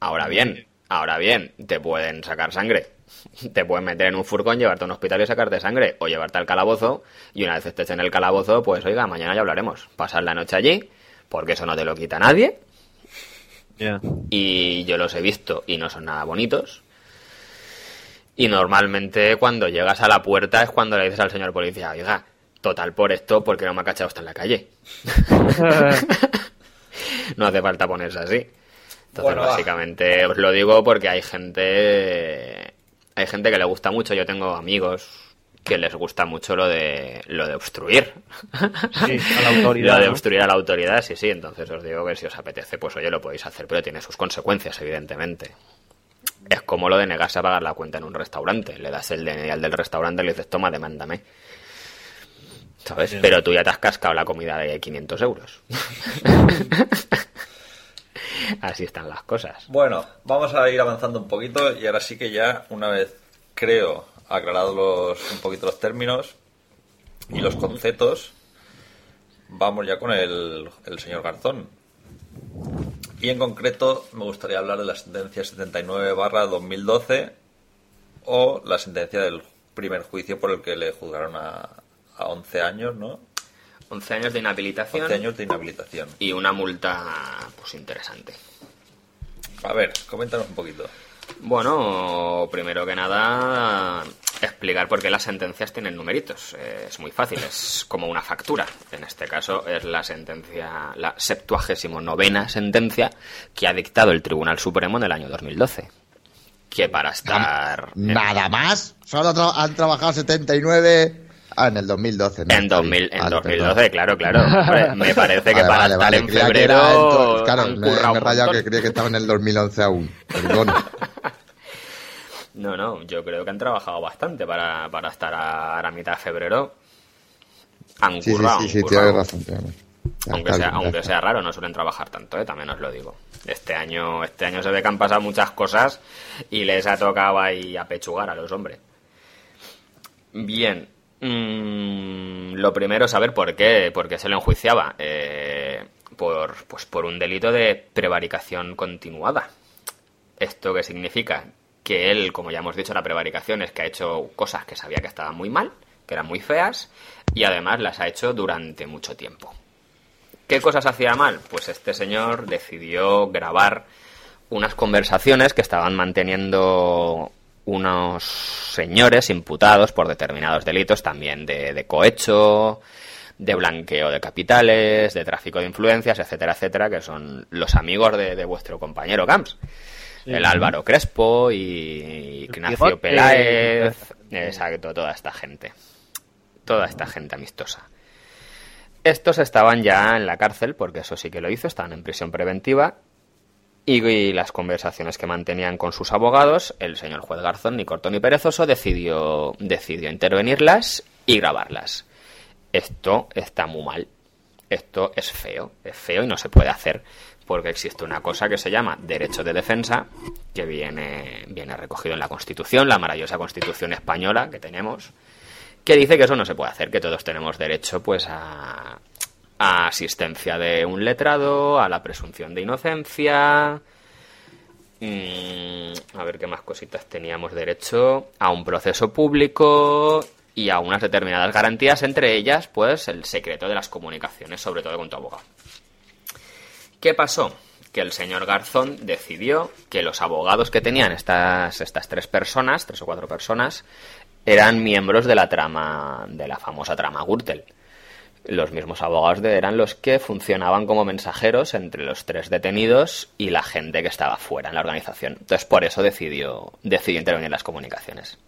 [SPEAKER 4] Ahora bien, ahora bien, te pueden sacar sangre. Te pueden meter en un furgón, llevarte a un hospital y sacarte sangre. O llevarte al calabozo y una vez estés en el calabozo, pues oiga, mañana ya hablaremos. Pasar la noche allí, porque eso no te lo quita nadie. Y yo los he visto y no son nada bonitos. Y normalmente cuando llegas a la puerta es cuando le dices al señor policía, oiga, total por esto, porque no me ha cachado usted en la calle? no hace falta ponerse así. Entonces,
[SPEAKER 1] Bueno, va.
[SPEAKER 4] básicamente, os lo digo porque hay gente, hay gente que le gusta mucho. Yo tengo amigos que les gusta mucho lo de lo de obstruir.
[SPEAKER 3] Sí, a la autoridad.
[SPEAKER 4] Lo de obstruir a la autoridad, sí, sí. Entonces os digo que si os apetece, pues oye, lo podéis hacer, pero tiene sus consecuencias, evidentemente. Es como lo de negarse a pagar la cuenta en un restaurante. Le das el DNI al del restaurante y le dices, toma, demándame. ¿Sabes? Pero tú ya te has cascado la comida de 500 euros. Así están las cosas.
[SPEAKER 1] Bueno, vamos a ir avanzando un poquito y ahora sí que ya, una vez creo, aclarados los, un poquito los términos y los conceptos, vamos ya con el, el señor Garzón. Y en concreto me gustaría hablar de la sentencia 79 barra 2012 o la sentencia del primer juicio por el que le juzgaron a, a 11 años, ¿no?
[SPEAKER 4] 11 años de inhabilitación
[SPEAKER 1] 11 años de inhabilitación.
[SPEAKER 4] y una multa, pues interesante.
[SPEAKER 1] A ver, coméntanos un poquito.
[SPEAKER 4] Bueno, primero que nada, explicar por qué las sentencias tienen numeritos. Eh, Es muy fácil, es como una factura. En este caso es la sentencia, la septuagésimo novena sentencia que ha dictado el Tribunal Supremo en el año 2012. Que para estar en-
[SPEAKER 2] Nada más. Solo tra- han trabajado 79 ah, en el 2012. ¿no?
[SPEAKER 4] en, 2000, en
[SPEAKER 2] Vale,
[SPEAKER 4] 2012,
[SPEAKER 2] perdón.
[SPEAKER 4] claro, claro. Me parece que
[SPEAKER 2] Vale,
[SPEAKER 4] para
[SPEAKER 2] vale,
[SPEAKER 4] estar en
[SPEAKER 2] que
[SPEAKER 4] febrero
[SPEAKER 2] era Claro, me, me he rayado que creía que estaba en el 2011 aún. Perdón.
[SPEAKER 4] No, no, yo creo que han trabajado bastante para, para estar a, la mitad de febrero. Han
[SPEAKER 2] Sí, sí,
[SPEAKER 4] currado,
[SPEAKER 2] sí,
[SPEAKER 4] han
[SPEAKER 2] sí,
[SPEAKER 4] currado.
[SPEAKER 2] razón.
[SPEAKER 4] aunque sea, aunque raro, no suelen trabajar tanto, ¿eh? también os lo digo. Este año, este año se ve que han pasado muchas cosas y les ha tocado ahí apechugar a los hombres. Bien, mm, lo primero es saber por qué, por qué se le enjuiciaba. Eh, por, pues por un delito de prevaricación continuada. ¿Esto qué significa? Que él, como ya hemos dicho, la prevaricación es que ha hecho cosas que sabía que estaban muy mal, que eran muy feas, y además las ha hecho durante mucho tiempo. ¿Qué cosas hacía mal? Pues este señor decidió grabar unas conversaciones que estaban manteniendo unos señores imputados por determinados delitos también de, cohecho, de blanqueo de capitales, de tráfico de influencias, etcétera, etcétera, que son los amigos de, de vuestro compañero Camps. El Álvaro Crespo y Ignacio Peláez,
[SPEAKER 3] esta
[SPEAKER 4] exacto, toda esta gente. Toda esta gente amistosa. Estos estaban ya en la cárcel, porque eso sí que lo hizo, estaban en prisión preventiva. Y, y las conversaciones que mantenían con sus abogados, el señor juez Garzón, ni corto ni perezoso, decidió, decidió intervenirlas y grabarlas. Esto está muy mal. Esto es feo, es feo y no se puede hacer porque existe una cosa que se llama derecho de defensa, que viene, viene recogido en la Constitución, la maravillosa Constitución española que tenemos, que dice que eso no se puede hacer, que todos tenemos derecho pues a, a asistencia de un letrado, a la presunción de inocencia. mm, a ver qué más cositas teníamos derecho. A un proceso público y a unas determinadas garantías, entre ellas, pues el secreto de las comunicaciones, sobre todo con tu abogado. ¿Qué pasó? Que el señor Garzón decidió que los abogados que tenían estas, estas tres personas, tres o cuatro personas, eran miembros de la trama, de la famosa trama Gürtel. Los mismos abogados de- eran los que funcionaban como mensajeros entre los tres detenidos y la gente que estaba fuera en la organización. Entonces, por eso decidió, decidió intervenir en las comunicaciones.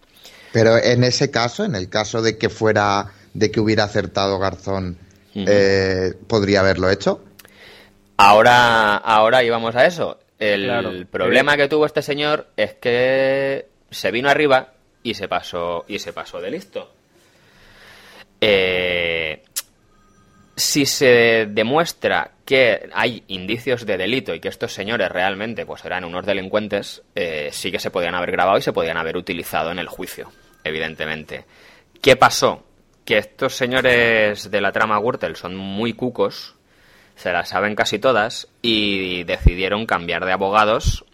[SPEAKER 2] Pero en ese caso, en el caso de que fuera, de que hubiera acertado Garzón, eh, ¿podría haberlo hecho?
[SPEAKER 4] Ahora, ahora íbamos a eso. El
[SPEAKER 3] Claro.
[SPEAKER 4] problema que tuvo este señor es que se vino arriba y se pasó y se pasó de listo. Eh, si se demuestra que hay indicios de delito y que estos señores realmente pues eran unos delincuentes, eh, sí que se podían haber grabado y se podían haber utilizado en el juicio, evidentemente. ¿Qué pasó? Que estos señores de la trama Gürtel son muy cucos, se las saben casi todas y decidieron cambiar de abogados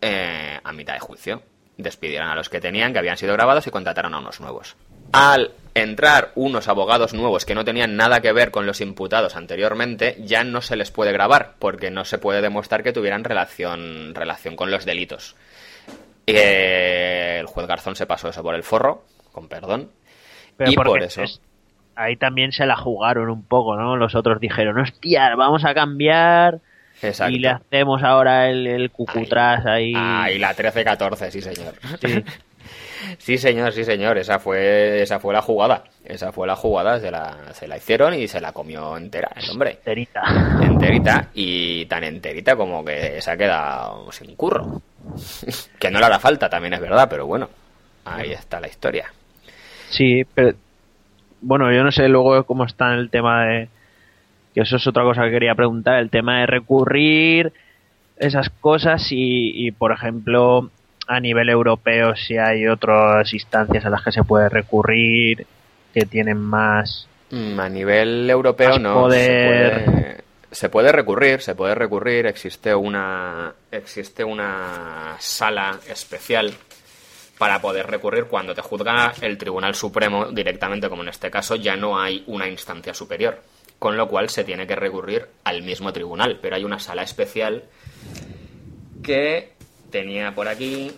[SPEAKER 4] eh, a mitad de juicio. Despidieron a los que tenían, que habían sido grabados, y contrataron a unos nuevos. Al entrar unos abogados nuevos que no tenían nada que ver con los imputados anteriormente, ya no se les puede grabar, porque no se puede demostrar que tuvieran relación, relación con los delitos. Eh, el juez Garzón se pasó eso por el forro, con perdón,
[SPEAKER 3] Pero
[SPEAKER 4] y por eso...
[SPEAKER 3] es- ahí también se la jugaron un poco, ¿no? Los otros dijeron, hostia, vamos a cambiar
[SPEAKER 4] Exacto.
[SPEAKER 3] y le hacemos ahora el, el cucutras ahí.
[SPEAKER 4] Ahí la 13-14, sí señor.
[SPEAKER 3] Sí.
[SPEAKER 4] Sí, señor, sí, señor. Esa fue, esa fue la jugada. Esa fue la jugada. Se la, se la hicieron y se la comió entera el hombre.
[SPEAKER 3] Enterita.
[SPEAKER 4] Enterita y tan enterita como que se ha quedado sin curro. que no le hará falta, también es verdad, pero bueno, ahí está la historia.
[SPEAKER 3] Sí, pero bueno, yo no sé luego cómo está el tema de que eso es otra cosa que quería preguntar, el tema de recurrir esas cosas y, y, por ejemplo a nivel europeo si hay otras instancias a las que se puede recurrir que tienen más
[SPEAKER 4] Mm, A nivel europeo no.
[SPEAKER 3] poder.
[SPEAKER 4] Se puede, se puede recurrir, se puede recurrir. Existe una, existe una sala especial para poder recurrir cuando te juzga el Tribunal Supremo directamente, como en este caso, ya no hay una instancia superior. Con lo cual se tiene que recurrir al mismo tribunal. Pero hay una sala especial que tenía por aquí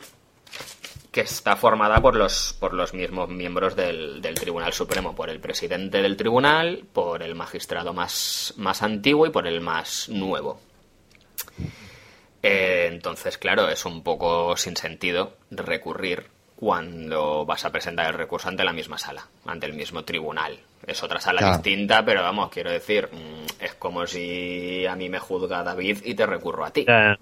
[SPEAKER 4] que está formada por los, por los mismos miembros del, Tribunal Supremo, por el presidente del tribunal, por el magistrado más, más antiguo y por el más nuevo. Eh, entonces, claro, es un poco sin sentido recurrir cuando vas a presentar el recurso ante la misma sala, ante el mismo tribunal. Es otra sala
[SPEAKER 2] Claro.
[SPEAKER 4] distinta, pero vamos, quiero decir, mm, es como si a mí me juzga David y te recurro a ti.
[SPEAKER 3] eh,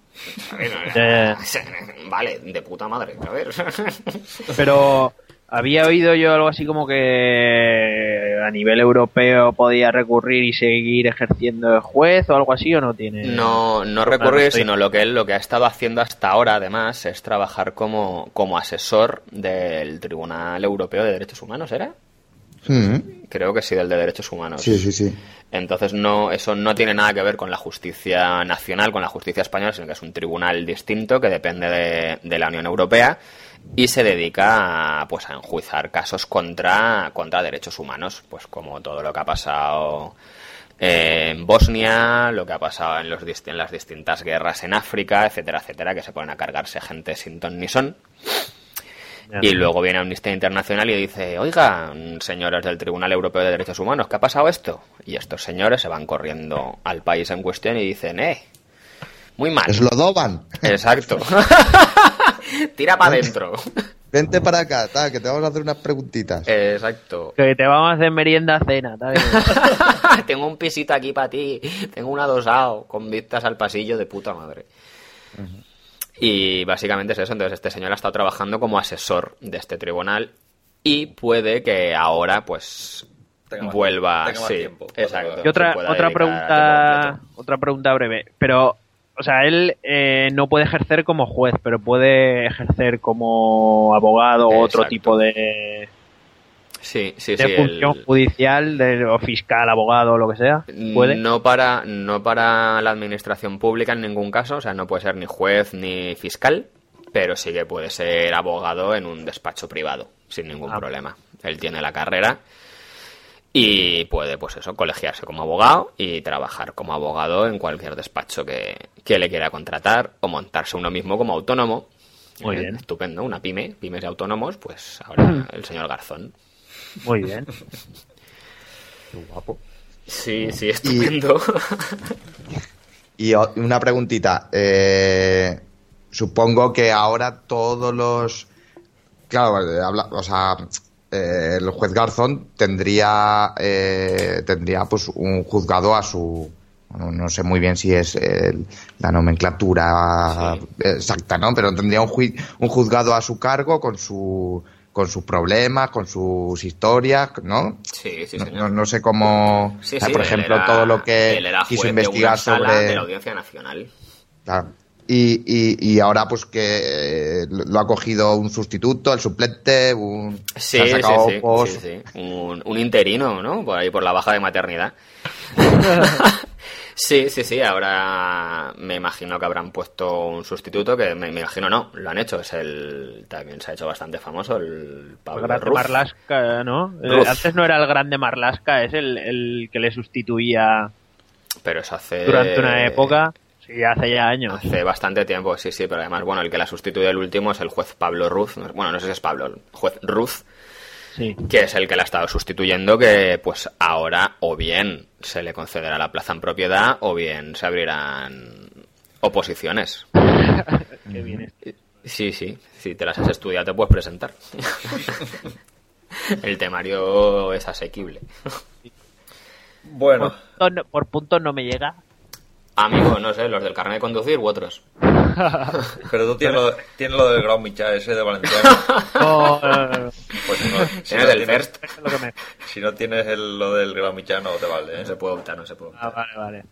[SPEAKER 4] A ver,
[SPEAKER 3] Ya,
[SPEAKER 4] Vale, de puta madre, a ver.
[SPEAKER 3] Pero había oído yo algo así como que a nivel europeo podía recurrir y seguir ejerciendo de juez o algo así o no tiene.
[SPEAKER 4] No, no recurrir, sino lo que él lo que ha estado haciendo hasta ahora, además, es trabajar como, como asesor del Tribunal Europeo de Derechos Humanos, ¿era?
[SPEAKER 2] Mm,
[SPEAKER 4] Creo que sí, del de Derechos Humanos.
[SPEAKER 2] Sí, sí, sí.
[SPEAKER 4] Entonces no, eso no tiene nada que ver con la justicia nacional, con la justicia española, sino que es un tribunal distinto que depende de, de la Unión Europea y se dedica a, pues a enjuiciar casos contra, contra derechos humanos, pues como todo lo que ha pasado en Bosnia, lo que ha pasado en, los, en las distintas guerras en África, etcétera, etcétera, que se ponen a cargarse gente sin ton ni son. Y luego viene Amnistía Internacional y dice, oiga, señores del Tribunal Europeo de Derechos Humanos, ¿qué ha pasado esto? Y estos señores se van corriendo al país en cuestión y dicen, eh, muy mal.
[SPEAKER 2] Es lo doban.
[SPEAKER 4] Exacto. Tira para adentro.
[SPEAKER 2] Vente para acá, ta, que te vamos a hacer unas preguntitas.
[SPEAKER 4] Exacto.
[SPEAKER 3] Que te vamos a hacer merienda cena, tal.
[SPEAKER 4] Tengo un pisito aquí para ti. Tengo un adosado con vistas al pasillo de puta madre. Y básicamente es eso. Entonces, este señor ha estado trabajando como asesor de este tribunal y puede que ahora, pues,
[SPEAKER 1] Tenga más-
[SPEAKER 4] vuelva.
[SPEAKER 1] tenga más
[SPEAKER 4] sí,
[SPEAKER 1] tiempo
[SPEAKER 4] exacto.
[SPEAKER 3] Y otra, pregunta, otra pregunta breve. Pero, o sea, él eh, no puede ejercer como juez, pero puede ejercer como abogado o otro tipo de.
[SPEAKER 4] Sí, sí,
[SPEAKER 3] de
[SPEAKER 4] sí.
[SPEAKER 3] función
[SPEAKER 4] el-
[SPEAKER 3] judicial, de, o fiscal, abogado, o lo que sea. Puede.
[SPEAKER 4] No para, no para la administración pública en ningún caso, o sea, no puede ser ni juez ni fiscal, pero sí que puede ser abogado en un despacho privado, sin ningún
[SPEAKER 3] Ah.
[SPEAKER 4] problema. Él tiene la carrera y puede, pues eso, colegiarse como abogado y trabajar como abogado en cualquier despacho que, que le quiera contratar o montarse uno mismo como autónomo.
[SPEAKER 3] Muy
[SPEAKER 4] Eh,
[SPEAKER 3] bien.
[SPEAKER 4] Estupendo, una pyme, pymes y autónomos, pues ahora el señor Garzón.
[SPEAKER 3] Muy bien.
[SPEAKER 4] Sí, sí, estupendo.
[SPEAKER 2] Y una preguntita. eh, supongo que ahora todos los. Claro, habla- o sea, eh, el juez Garzón tendría eh, tendría pues un juzgado a su. bueno, no sé muy bien si es la nomenclatura exacta, ¿no? Pero tendría un, jui- un juzgado a su cargo con su con sus problemas, con sus historias, ¿no?
[SPEAKER 4] Sí, sí,
[SPEAKER 2] No,
[SPEAKER 4] señor.
[SPEAKER 2] no- no sé cómo,
[SPEAKER 4] Sí, sí,
[SPEAKER 2] por ejemplo,
[SPEAKER 4] era-
[SPEAKER 2] todo lo que quiso investigar sobre
[SPEAKER 4] de la Audiencia Nacional.
[SPEAKER 2] Claro. Y, y, y ahora pues que eh, lo ha cogido un sustituto, el suplente, un...
[SPEAKER 4] Sí,
[SPEAKER 2] se ha
[SPEAKER 4] sí,
[SPEAKER 2] sacado
[SPEAKER 4] sí, sí, sí. Un, un interino, ¿no? Por ahí, por la baja de maternidad. sí, sí, sí. Ahora me imagino que habrán puesto un sustituto que me, me imagino no, lo han hecho. Es el también se ha hecho bastante famoso el
[SPEAKER 3] El
[SPEAKER 4] Pablo
[SPEAKER 3] grande
[SPEAKER 4] Ruz.
[SPEAKER 3] Marlasca, ¿no? Eh. Antes no era el grande Marlasca, es el, el que le sustituía
[SPEAKER 4] Pero eso hace
[SPEAKER 3] durante una época. Sí, hace ya años.
[SPEAKER 4] Hace bastante tiempo, sí, sí, pero además, bueno, el que la sustituye el último es el juez Pablo Ruz. Bueno, no sé si es Pablo, el juez Ruz,
[SPEAKER 3] Sí.
[SPEAKER 4] que es el que la ha estado sustituyendo, que pues ahora o bien se le concederá la plaza en propiedad o bien se abrirán oposiciones.
[SPEAKER 3] Qué bien.
[SPEAKER 4] Sí, sí, si te las has estudiado te puedes presentar. el temario es asequible.
[SPEAKER 1] Bueno,
[SPEAKER 3] Por, punto- por puntos no me llega.
[SPEAKER 4] Amigo, no sé, los del carnet de conducir u otros.
[SPEAKER 1] pero tú tienes lo, tienes lo del Grau Micha ese de Valenciano.
[SPEAKER 3] No, no, no, no.
[SPEAKER 1] Pues si no, si
[SPEAKER 4] Tienes
[SPEAKER 1] no
[SPEAKER 4] el
[SPEAKER 1] tienes,
[SPEAKER 4] first.
[SPEAKER 3] Eso es lo que me-
[SPEAKER 1] si no tienes el- lo del Grau Micha no te vale. ¿eh?
[SPEAKER 4] No se puede optar, no se puede
[SPEAKER 3] Ah,
[SPEAKER 4] optar.
[SPEAKER 3] vale, vale.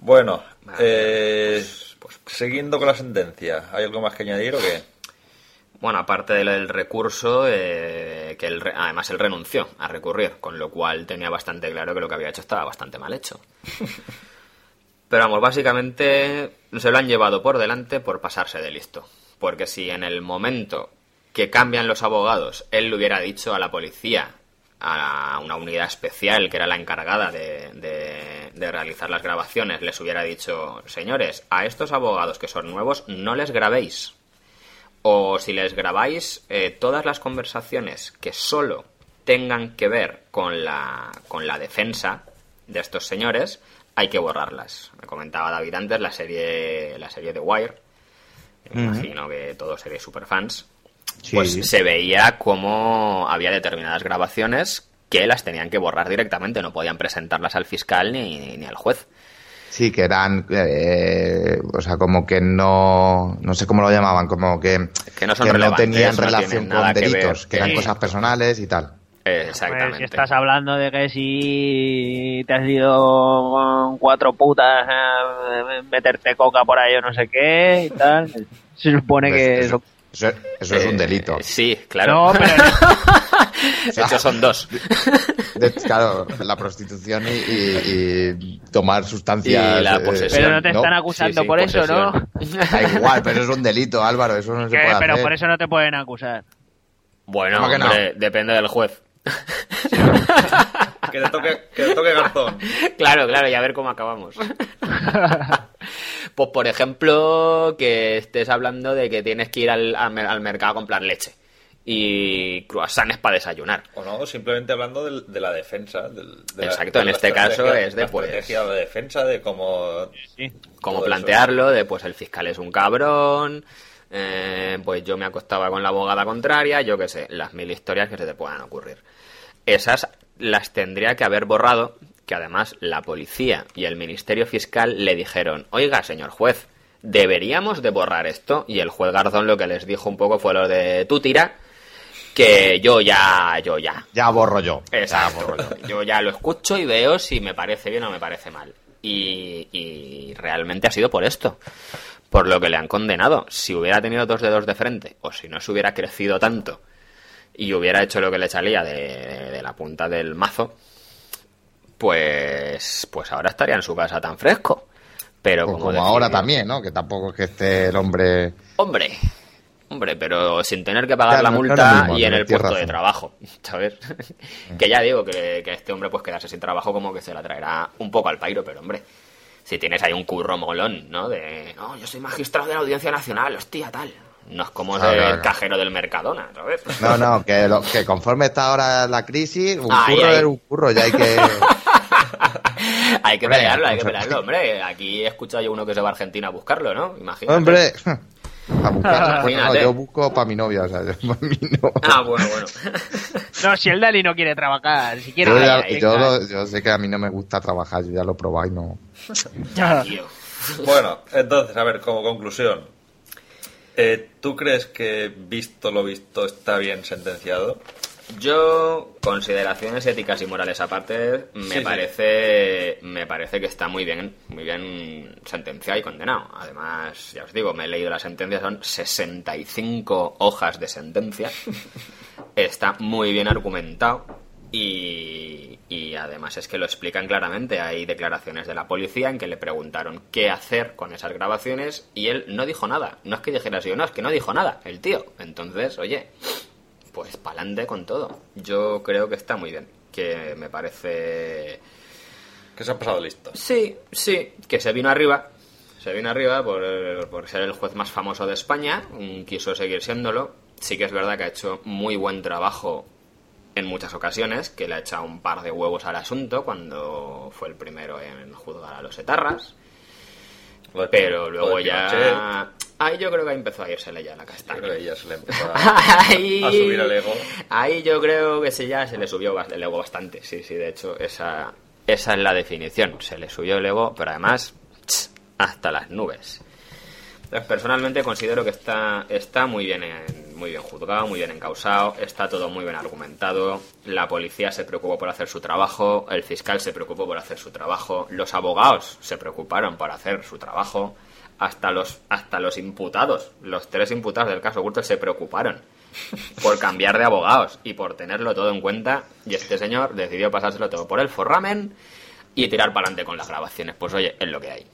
[SPEAKER 1] Bueno,
[SPEAKER 4] Vale,
[SPEAKER 1] eh, pues, siguiendo con la sentencia, ¿hay algo más que añadir o qué?
[SPEAKER 4] Bueno, aparte del, del recurso, eh, que él re- además él renunció a recurrir, con lo cual tenía bastante claro que lo que había hecho estaba bastante mal hecho. Pero vamos, básicamente se lo han llevado por delante por pasarse de listo. Porque si en el momento que cambian los abogados, él le hubiera dicho a la policía, a una unidad especial que era la encargada de, de- de realizar las grabaciones, les hubiera dicho, señores, a estos abogados que son nuevos, no les grabéis. O si les grabáis eh, todas las conversaciones que solo tengan que ver con la, con la defensa de estos señores, hay que borrarlas. Me comentaba David antes la serie, la serie de Wire. Me imagino que todos seréis superfans.
[SPEAKER 2] Sí.
[SPEAKER 4] Pues se veía como había determinadas grabaciones que las tenían que borrar directamente, no podían presentarlas al fiscal ni, ni al juez.
[SPEAKER 2] Sí, que eran, eh, o sea, como que no, no sé cómo lo llamaban, como que,
[SPEAKER 4] Que no son
[SPEAKER 2] tenían relación con
[SPEAKER 4] que
[SPEAKER 2] delitos,
[SPEAKER 4] ver.
[SPEAKER 2] que eran cosas personales y tal.
[SPEAKER 4] Eh,
[SPEAKER 3] Pues
[SPEAKER 4] exactamente.
[SPEAKER 3] si estás hablando de que si te has ido con cuatro putas a meterte coca por ahí o no sé qué y tal, se supone que
[SPEAKER 2] Pues
[SPEAKER 3] eso...
[SPEAKER 2] eso, eso es un
[SPEAKER 4] Eh,
[SPEAKER 2] delito.
[SPEAKER 4] Sí, claro.
[SPEAKER 3] No, pero
[SPEAKER 4] De hecho, son dos.
[SPEAKER 2] De- claro, la prostitución y, y- y tomar sustancias.
[SPEAKER 4] Y la
[SPEAKER 2] eh,
[SPEAKER 4] posesión.
[SPEAKER 3] pero no te están acusando
[SPEAKER 4] Sí, sí,
[SPEAKER 3] por eso, ¿no?
[SPEAKER 4] posesión.
[SPEAKER 2] Da igual, pero es un delito, Álvaro, eso no se puede
[SPEAKER 3] Pero
[SPEAKER 2] hacer.
[SPEAKER 3] por eso no te pueden acusar.
[SPEAKER 4] Bueno,
[SPEAKER 2] ¿Cómo que no?
[SPEAKER 4] hombre, depende del juez.
[SPEAKER 1] Que te toque, que te toque Garzón.
[SPEAKER 4] claro, claro, y a ver cómo acabamos. pues, por ejemplo, que estés hablando de que tienes que ir al, al mer- al mercado a comprar leche y croissants para desayunar.
[SPEAKER 1] O no, simplemente hablando del- de, la defensa. de
[SPEAKER 4] Exacto,
[SPEAKER 1] de
[SPEAKER 4] en este caso es de,
[SPEAKER 1] la
[SPEAKER 4] pues-
[SPEAKER 1] estrategia de defensa, de cómo.
[SPEAKER 3] Sí.
[SPEAKER 4] Cómo plantearlo, de pues el fiscal es un cabrón, eh, pues yo me acostaba con la abogada contraria, yo qué sé, las mil historias que se te puedan ocurrir. Esas las tendría que haber borrado, que además la policía y el Ministerio Fiscal le dijeron, oiga, señor juez, deberíamos de borrar esto, y el juez Garzón lo que les dijo un poco fue lo de tú tira, que yo ya, yo ya,
[SPEAKER 2] Ya borro yo.
[SPEAKER 4] Exacto. Yo ya lo escucho y veo si me parece bien o me parece mal. Y, y realmente ha sido por esto. Por lo que le han condenado. Si hubiera tenido dos dedos de frente, o si no se hubiera crecido tanto y hubiera hecho lo que le salía de, de la punta del mazo, pues, pues ahora estaría en su casa tan fresco. Pero
[SPEAKER 2] Pues
[SPEAKER 4] como,
[SPEAKER 2] ahora también, ¿no? Que tampoco es que esté el hombre...
[SPEAKER 4] Hombre, hombre, pero sin tener que pagar la multa
[SPEAKER 2] mismo,
[SPEAKER 4] y en el puesto de trabajo, ¿sabes? que ya digo que, que este hombre pues quedarse sin trabajo como que se la traerá un poco al pairo, pero hombre, si tienes ahí un curro molón, ¿no? De, no, yo soy magistrado de la Audiencia Nacional, hostia, tal. No es como
[SPEAKER 2] Claro,
[SPEAKER 4] el cajero del Mercadona, ¿sabes?
[SPEAKER 2] No, no, que, lo- que conforme está ahora la crisis, un
[SPEAKER 4] Ahí,
[SPEAKER 2] curro
[SPEAKER 4] ahí.
[SPEAKER 2] es un curro, ya hay que...
[SPEAKER 4] hay que pelearlo, hay que pelearlo, hombre. Aquí he escuchado yo uno que se va a Argentina a buscarlo, ¿no? Imagínate.
[SPEAKER 2] Hombre, a no, yo busco para mi novia, o sea, yo para mí no.
[SPEAKER 4] Ah, bueno, bueno.
[SPEAKER 3] No, si el Dali no quiere trabajar, si quiere...
[SPEAKER 2] Yo, ya- yo lo- yo sé que a mí no me gusta trabajar, yo ya lo probado y no...
[SPEAKER 1] Bueno, entonces, a ver, como conclusión, eh, ¿tú crees que visto lo visto está bien sentenciado?
[SPEAKER 4] Yo, consideraciones éticas y morales aparte, me
[SPEAKER 1] Sí, sí.
[SPEAKER 4] parece me parece que está muy bien, muy bien sentenciado y condenado. Además, ya os digo, me he leído la sentencia, son 65 hojas de sentencia. Está muy bien argumentado y, y además es que lo explican claramente. Hay declaraciones de la policía en que le preguntaron qué hacer con esas grabaciones y él no dijo nada. No es que dijera así o no, es que no dijo nada, el tío. Entonces, oye, pues pa'lante con todo. Yo creo que está muy bien. Que me parece.
[SPEAKER 1] Que se ha pasado listo.
[SPEAKER 4] Sí, sí, que se vino arriba. Se vino arriba por, por ser el juez más famoso de España. Quiso seguir siéndolo. Sí que es verdad que ha hecho muy buen trabajo en muchas ocasiones, que le ha echado un par de huevos al asunto cuando fue el primero en juzgar a los etarras. Pero luego ya. Ahí yo creo que empezó a irsele ya la
[SPEAKER 1] yo
[SPEAKER 4] castaña.
[SPEAKER 1] creo que ya se le empezó a,
[SPEAKER 4] Ahí,
[SPEAKER 1] a subir el ego.
[SPEAKER 4] Ahí yo creo que sí, ya se le subió el ego bastante. Sí, sí, de hecho, esa, esa es la definición. Se le subió el ego, pero además, hasta las nubes. Entonces, personalmente considero que está, está muy bien en- muy bien juzgado, muy bien encausado, está todo muy bien argumentado, la policía se preocupó por hacer su trabajo, el fiscal se preocupó por hacer su trabajo, los abogados se preocuparon por hacer su trabajo, hasta los, hasta los imputados, los tres imputados del caso Gürtel se preocuparon por cambiar de abogados y por tenerlo todo en cuenta y este señor decidió pasárselo todo por el forramen y tirar para adelante con las grabaciones. Pues oye, es lo que hay.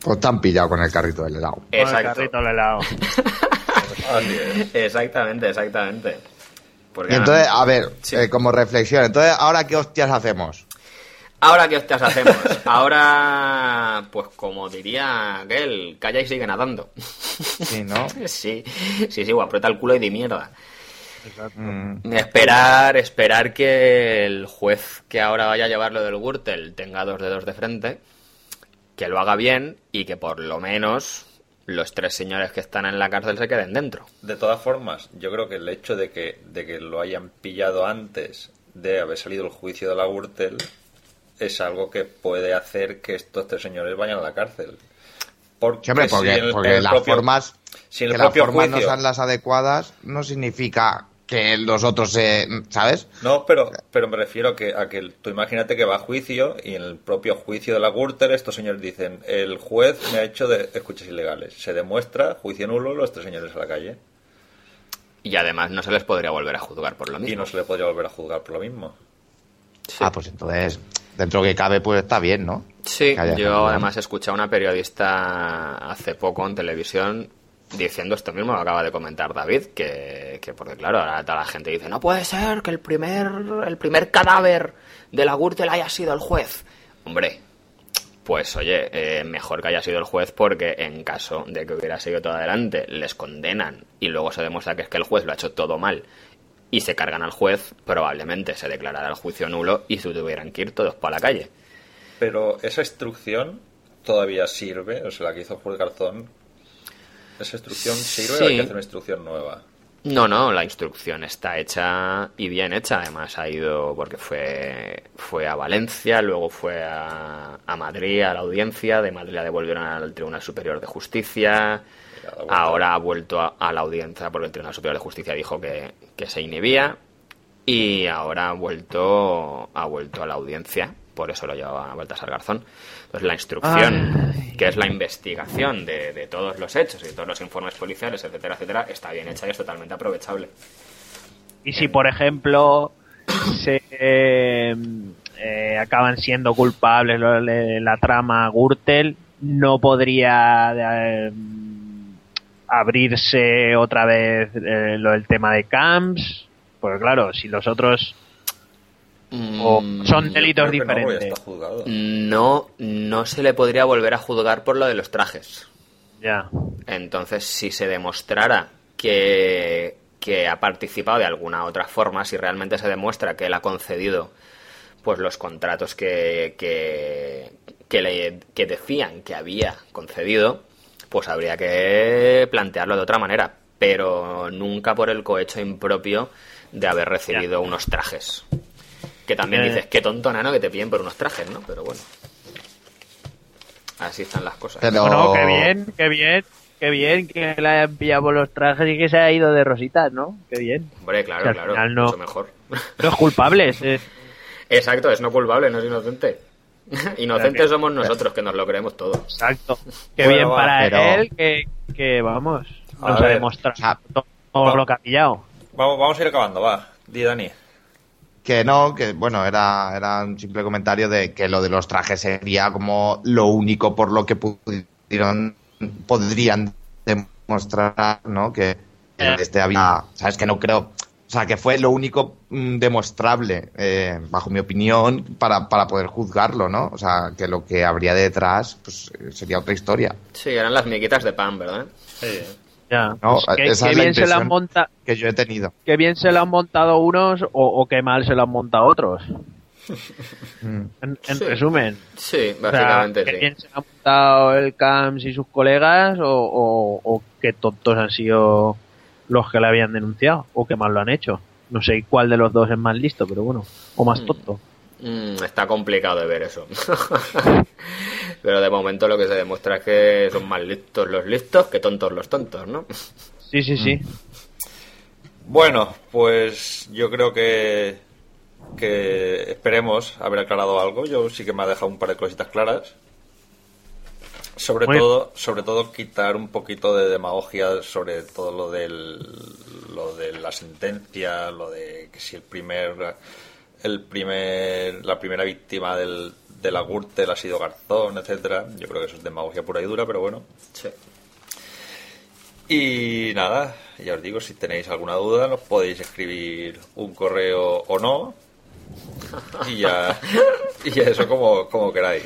[SPEAKER 2] Pues te han pillado con el carrito del helado.
[SPEAKER 3] Con el carrito al helado.
[SPEAKER 4] Exactamente, exactamente. Porque
[SPEAKER 2] Y entonces, a ver,
[SPEAKER 4] Sí.
[SPEAKER 2] eh, como reflexión, entonces, ¿ahora qué hostias hacemos?
[SPEAKER 4] Ahora qué hostias hacemos. Ahora, pues como diría aquel, calla y sigue nadando.
[SPEAKER 2] Sí, ¿no?
[SPEAKER 4] sí, sí, sí, o aprieta el culo y di mierda.
[SPEAKER 2] Mm,
[SPEAKER 4] Esperar, esperar que el juez que ahora vaya a llevarlo del Gürtel tenga dos dedos de frente, que lo haga bien y que por lo menos los tres señores que están en la cárcel se queden dentro.
[SPEAKER 1] De todas formas, yo creo que el hecho de que, de que lo hayan pillado antes de haber salido el juicio de la Gürtel es algo que puede hacer que estos tres señores vayan a la cárcel. Porque, si
[SPEAKER 2] porque,
[SPEAKER 1] el- el
[SPEAKER 2] las
[SPEAKER 1] propio-
[SPEAKER 2] formas,
[SPEAKER 1] si
[SPEAKER 2] que las formas no sean las adecuadas no significa que los otros se... ¿Sabes?
[SPEAKER 1] No, pero, pero me refiero a que, a que tú imagínate que va a juicio y en el propio juicio de la Gürtel estos señores dicen el juez me ha hecho de escuchas ilegales. Se demuestra, juicio nulo, los tres señores a la calle.
[SPEAKER 4] Y además no se les podría volver a juzgar por lo
[SPEAKER 1] Y
[SPEAKER 4] mismo.
[SPEAKER 1] no se le podría volver a juzgar por lo mismo.
[SPEAKER 2] Ah, pues entonces, dentro que cabe, pues está bien, ¿no?
[SPEAKER 4] Sí, yo además he escuchado a una periodista hace poco en televisión diciendo esto mismo, lo acaba de comentar David, que, que porque claro, ahora toda la gente dice, no puede ser que el primer, el primer cadáver de la Gürtel haya sido el juez. Hombre, pues oye, eh, mejor que haya sido el juez porque en caso de que hubiera seguido todo adelante, les condenan y luego se demuestra que es que el juez lo ha hecho todo mal y se cargan al juez, probablemente se declarará el juicio nulo y se tuvieran que ir todos para la calle.
[SPEAKER 1] Pero esa instrucción todavía sirve, o sea, la que hizo Juez Garzón, ¿esa instrucción sirve
[SPEAKER 4] Sí.
[SPEAKER 1] o hay que hacer una instrucción nueva?
[SPEAKER 4] No, no, la instrucción está hecha y bien hecha. Además ha ido porque fue fue a Valencia, luego fue a, a Madrid a la audiencia, de Madrid la devolvieron al Tribunal Superior de Justicia. Ahora ha vuelto a, a la audiencia porque el Tribunal Superior de Justicia dijo que, que se inhibía y ahora ha vuelto ha vuelto a la audiencia, por eso lo llevaba a vueltas al garzón. Entonces la instrucción, que es la investigación de, de todos los hechos y de todos los informes policiales, etcétera, etcétera, está bien hecha y es totalmente aprovechable.
[SPEAKER 3] Y si, por ejemplo, se eh, eh, acaban siendo culpables lo de la trama Gürtel, no podría eh, abrirse otra vez eh, lo del tema de camps. Porque claro, si los otros o
[SPEAKER 4] Mm,
[SPEAKER 3] son delitos
[SPEAKER 1] no,
[SPEAKER 3] diferentes.
[SPEAKER 4] No, no se le podría volver a juzgar por lo de los trajes.
[SPEAKER 3] Ya.
[SPEAKER 4] Entonces, si se demostrara que, que ha participado de alguna otra forma, si realmente se demuestra que él ha concedido pues los contratos que, que, que, le- que decían que había concedido, pues habría que plantearlo de otra manera, pero nunca por el cohecho impropio de haber recibido unos trajes. Que también
[SPEAKER 3] Eh.
[SPEAKER 4] dices, qué tonto nano que te piden por unos trajes, ¿no? Pero bueno. Así están las cosas.
[SPEAKER 2] Pero-
[SPEAKER 3] Bueno, qué bien, qué bien, qué bien que le hayan pillado por los trajes y que se haya ido de rositas, ¿no? Qué bien.
[SPEAKER 4] Hombre, claro,
[SPEAKER 3] Que al
[SPEAKER 4] claro.
[SPEAKER 3] final no-
[SPEAKER 4] Mucho mejor.
[SPEAKER 3] Los culpables. eh.
[SPEAKER 4] Exacto, es no culpable, no es inocente. Inocentes
[SPEAKER 3] Claro.
[SPEAKER 4] somos nosotros, que nos lo creemos todo.
[SPEAKER 3] Exacto. Qué
[SPEAKER 1] Bueno,
[SPEAKER 3] bien para
[SPEAKER 2] pero-
[SPEAKER 3] él que, que vamos,
[SPEAKER 1] A
[SPEAKER 3] nos ha
[SPEAKER 1] ver.
[SPEAKER 3] demostrado
[SPEAKER 2] Ah.
[SPEAKER 3] todo
[SPEAKER 1] Va.
[SPEAKER 3] lo que ha pillado.
[SPEAKER 1] Vamos, vamos a ir acabando, va. Di, Dani.
[SPEAKER 2] Que no, que bueno, era, era un simple comentario de que lo de los trajes sería como lo único por lo que pudieron, podrían demostrar, ¿no? Que este había, sabes que no creo, o sea, que fue lo único mm, demostrable, eh, bajo mi opinión, para, para poder juzgarlo, ¿no? O sea, que lo que habría detrás, pues eh, sería otra historia.
[SPEAKER 4] Sí, eran las miquitas de pan, ¿verdad?
[SPEAKER 3] Ya.
[SPEAKER 2] No,
[SPEAKER 3] Pues que,
[SPEAKER 2] esa
[SPEAKER 3] que
[SPEAKER 2] es la
[SPEAKER 3] bien se lo han monta,
[SPEAKER 2] Que yo he tenido.
[SPEAKER 3] que bien se lo han montado unos o, o que mal se lo han montado otros.
[SPEAKER 2] Mm.
[SPEAKER 3] En, en
[SPEAKER 4] Sí.
[SPEAKER 3] resumen.
[SPEAKER 4] Sí,
[SPEAKER 3] O sea,
[SPEAKER 4] básicamente
[SPEAKER 3] que
[SPEAKER 4] sí.
[SPEAKER 3] bien se lo han montado el Camps y sus colegas o, o, o que tontos han sido los que le habían denunciado o que mal lo han hecho. No sé cuál de los dos es más listo, pero bueno, o más tonto.
[SPEAKER 4] Mm, está complicado de ver eso. Pero de momento lo que se demuestra es que son más listos los listos que tontos los tontos, ¿no?
[SPEAKER 3] Sí, sí, sí.
[SPEAKER 1] Bueno, pues yo creo que, que esperemos haber aclarado algo. Yo sí que me ha dejado un par de cositas claras. Sobre
[SPEAKER 3] Muy-
[SPEAKER 1] todo, sobre todo quitar un poquito de demagogia sobre todo lo del lo de la sentencia, lo de que si el primer el primer la primera víctima del de la Gürtel ha sido Garzón, etcétera. Yo creo que eso es demagogia pura y dura, pero bueno.
[SPEAKER 4] Sí.
[SPEAKER 1] Y nada, ya os digo, si tenéis alguna duda, nos podéis escribir un correo o no. Y ya, y ya eso como, como queráis.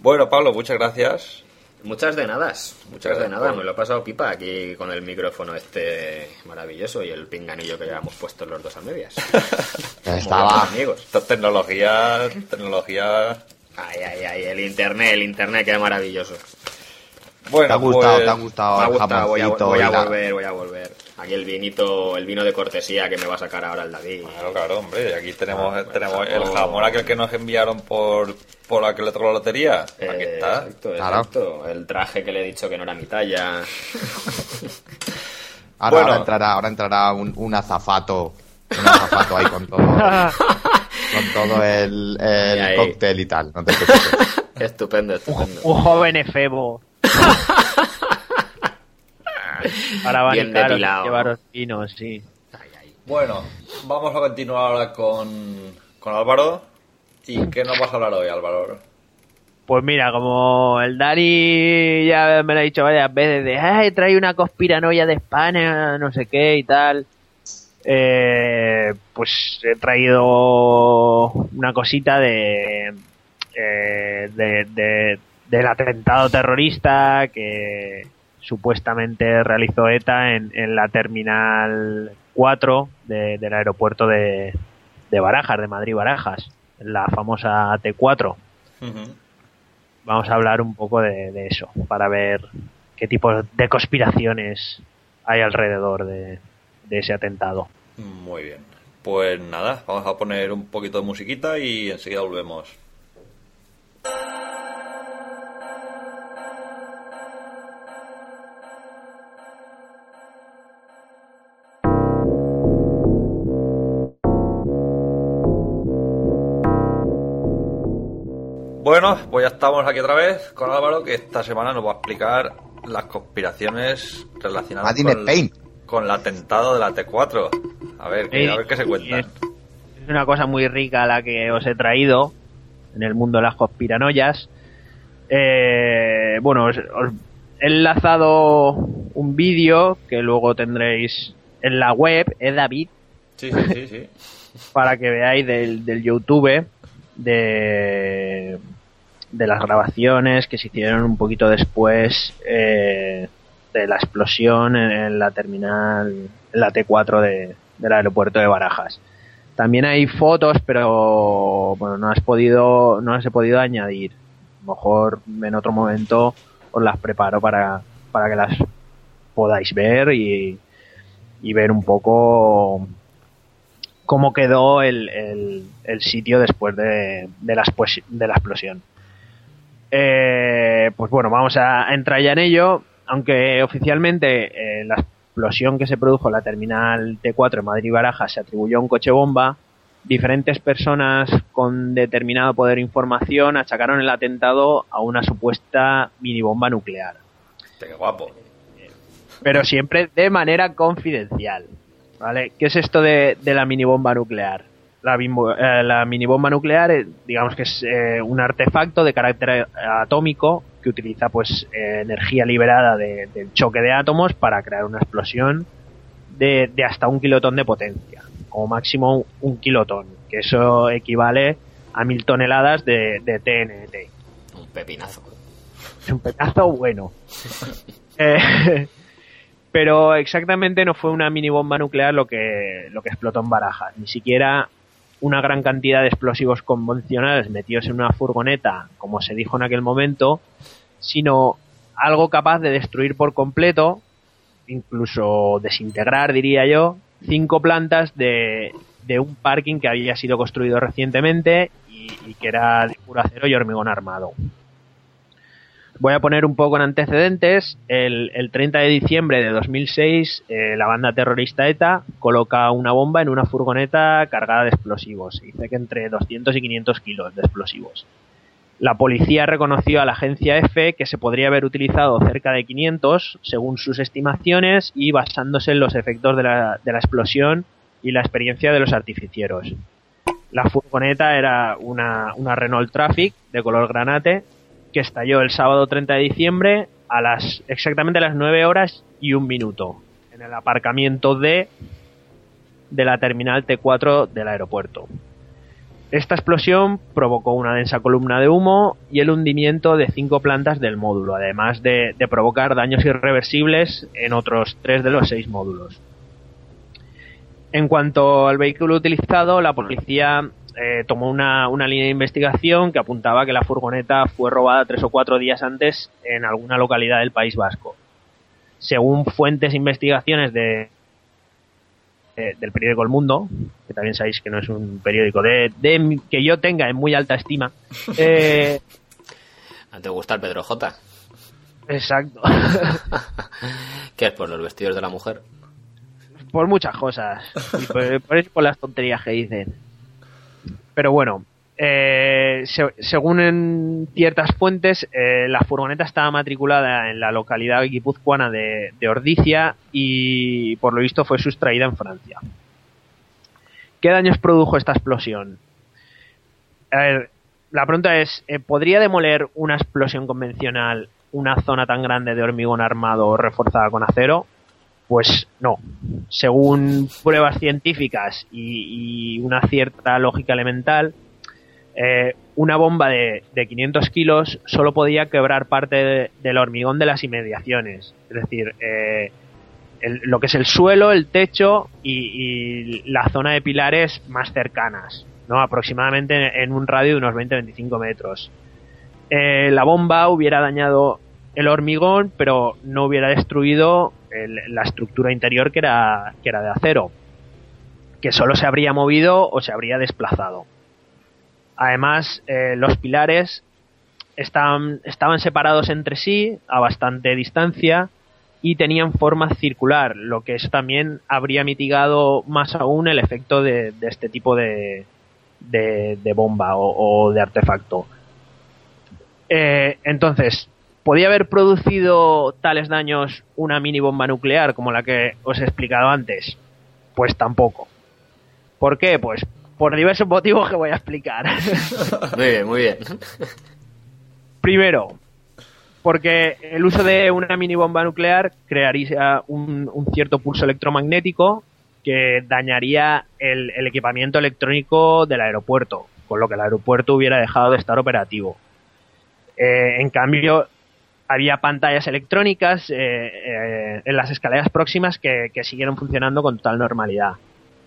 [SPEAKER 1] Bueno, Pablo, muchas gracias.
[SPEAKER 4] Muchas de nada, muchas de nada. Me lo he pasado pipa aquí con el micrófono este maravilloso y el pinganillo que llevamos puestos los dos a medias.
[SPEAKER 2] Estaba,
[SPEAKER 4] amigos.
[SPEAKER 1] Tecnología, tecnología.
[SPEAKER 4] Ay, ay, ay, el internet, el internet, qué maravilloso.
[SPEAKER 1] Bueno,
[SPEAKER 2] ¿te ha gustado,
[SPEAKER 1] pues,
[SPEAKER 2] te ha gustado
[SPEAKER 4] Me ha gustado, voy a, voy a volver, voy a volver. Aquí el vinito, el vino de cortesía que me va a sacar ahora el David.
[SPEAKER 1] Claro, claro, hombre. y Aquí tenemos,
[SPEAKER 4] Ah,
[SPEAKER 1] tenemos el
[SPEAKER 4] jamón.
[SPEAKER 1] aquel que nos enviaron por, por aquel otro la lotería. Aquí
[SPEAKER 4] Eh,
[SPEAKER 1] está.
[SPEAKER 4] Exacto,
[SPEAKER 2] Claro.
[SPEAKER 4] exacto. El traje que le he dicho que no era mi talla.
[SPEAKER 2] Ahora,
[SPEAKER 1] Bueno.
[SPEAKER 2] ahora entrará, ahora entrará un, un azafato, un azafato ahí con todo, con todo el, cóctel y tal. No te preocupes.
[SPEAKER 4] Estupendo, estupendo.
[SPEAKER 3] Un joven efebo. Para
[SPEAKER 4] Bien
[SPEAKER 3] abanicaros y
[SPEAKER 4] depilado.
[SPEAKER 3] llevaros vinos, sí.
[SPEAKER 1] Bueno, vamos a continuar ahora con, con Álvaro. ¿Y qué nos vas a hablar hoy, Álvaro?
[SPEAKER 3] Pues mira, como el Dani ya me lo ha dicho varias veces, de, ay, trae una conspiranoia de España, no sé qué y tal. Eh, pues he traído una cosita de, eh, de, de- del atentado terrorista que supuestamente realizó ETA en, en la terminal 4 de- del aeropuerto de, de Barajas, de Madrid Barajas, la famosa T4
[SPEAKER 1] Ujú.
[SPEAKER 3] vamos a hablar un poco de, de eso, para ver qué tipo de conspiraciones hay alrededor de, de ese atentado.
[SPEAKER 1] Muy bien. Pues nada, vamos a poner un poquito de musiquita y enseguida volvemos. Bueno, pues ya estamos aquí otra vez con Álvaro, que esta semana nos va a explicar las conspiraciones relacionadas con,
[SPEAKER 2] Spain.
[SPEAKER 1] con el atentado de la T4. A ver, que- a ver qué se cuentan.
[SPEAKER 3] Es, es una cosa muy rica la que os he traído en el mundo de las conspiranoias. Eh, bueno, os, os he enlazado un vídeo que luego tendréis en la web, ¿eh, David?
[SPEAKER 1] Sí, sí, sí, sí.
[SPEAKER 3] para que veáis del, del YouTube de, de las grabaciones que se hicieron un poquito después eh, de la explosión en, la terminal, en la T4 de, del aeropuerto de Barajas. También hay fotos, pero bueno, no has podido, no las he podido añadir. A lo mejor en otro momento os las preparo para, para que las podáis ver y, y ver un poco cómo quedó el, el- el sitio después de, de la, de la explosión. Eh, pues bueno, vamos a entrar ya en ello, aunque oficialmente eh, la explosión que se produjo en la terminal T4 en Madrid-Barajas se atribuyó a un coche bomba, diferentes personas con determinado poder de información achacaron el atentado a una supuesta minibomba nuclear
[SPEAKER 1] Qué guapo.
[SPEAKER 3] pero siempre de manera confidencial. ¿Vale? ¿Qué es esto de, de la minibomba nuclear? La, bimbo- eh, la minibomba nuclear, eh, digamos que es eh, un artefacto de carácter eh, atómico que utiliza pues energía liberada de- del choque de átomos para crear una explosión de, de hasta un kilotón de potencia, como máximo un, kilotón, que eso equivale a mil toneladas de, de TNT.
[SPEAKER 4] Un pepinazo.
[SPEAKER 3] Es un pedazo bueno. Pero exactamente no fue una mini bomba nuclear lo que, lo que explotó en Barajas. Ni siquiera una gran cantidad de explosivos convencionales metidos en una furgoneta, como se dijo en aquel momento, sino algo capaz de destruir por completo, incluso desintegrar, diría yo, cinco plantas de, de un parking que había sido construido recientemente y, y que era de puro acero y hormigón armado. Voy a poner un poco en antecedentes. El, el 30 de diciembre de 2006, eh, la banda terrorista ETA coloca una bomba en una furgoneta cargada de explosivos. Se dice que entre 200 y 500 kilos de explosivos. La policía reconoció a la agencia F que se podría haber utilizado cerca de 500, según sus estimaciones, y basándose en los efectos de la, explosión y la experiencia de los artificieros. La furgoneta era una Renault Traffic de color granate que estalló el sábado 30 de diciembre a las exactamente a las 9 horas y un minuto en el aparcamiento D de la terminal T4 del aeropuerto. Esta explosión provocó una densa columna de humo y el hundimiento de cinco plantas del módulo, además de, de provocar daños irreversibles en otros tres de los seis módulos. En cuanto al vehículo utilizado, la policía eh, tomó una, una línea de investigación que apuntaba que la furgoneta fue robada tres o cuatro días antes en alguna localidad del País Vasco. Según fuentes e investigaciones de, de- del periódico El Mundo, que también sabéis que no es un periódico de, de- que yo tenga en muy alta estima, eh,
[SPEAKER 4] ¿No te gusta el Pedro J?
[SPEAKER 3] exacto,
[SPEAKER 4] ¿Qué es por los vestidos de la mujer?
[SPEAKER 3] por muchas cosas, y por, por eso por las tonterías que dicen. Pero bueno, eh, se- según en ciertas fuentes, eh, la furgoneta estaba matriculada en la localidad guipuzcoana de, de Ordicia y por lo visto fue sustraída en Francia. ¿Qué daños produjo esta explosión? A ver, la pregunta es, eh, ¿podría demoler una explosión convencional una zona tan grande de hormigón armado reforzada con acero? Pues no. Según pruebas científicas y, una cierta lógica elemental, eh, una bomba de, de 500 kilos solo podía quebrar parte de- del hormigón de las inmediaciones. Es decir, eh, el- lo que es el suelo, el techo y, la zona de pilares más cercanas, ¿no? aproximadamente en, en un radio de unos 20-25 metros. Eh, la bomba hubiera dañado el hormigón, pero no hubiera destruido el- la estructura interior que era, que era de acero, que solo se habría movido o se habría desplazado. Además, eh, los pilares estaban, estaban separados entre sí a bastante distancia y tenían forma circular, lo que eso también habría mitigado más aún el efecto de, de este tipo de, de, bomba o, o de artefacto. Eh, entonces, ¿podía haber producido tales daños una mini bomba nuclear como la que os he explicado antes? Pues tampoco. ¿Por qué? Pues por diversos motivos que voy a explicar.
[SPEAKER 4] Muy bien, muy bien.
[SPEAKER 3] Primero, porque el uso de una mini bomba nuclear crearía un, un cierto pulso electromagnético que dañaría el, el equipamiento electrónico del aeropuerto, con lo que el aeropuerto hubiera dejado de estar operativo. Eh, en cambio, había pantallas electrónicas eh, eh, en las escaleras próximas que, que siguieron funcionando con total normalidad.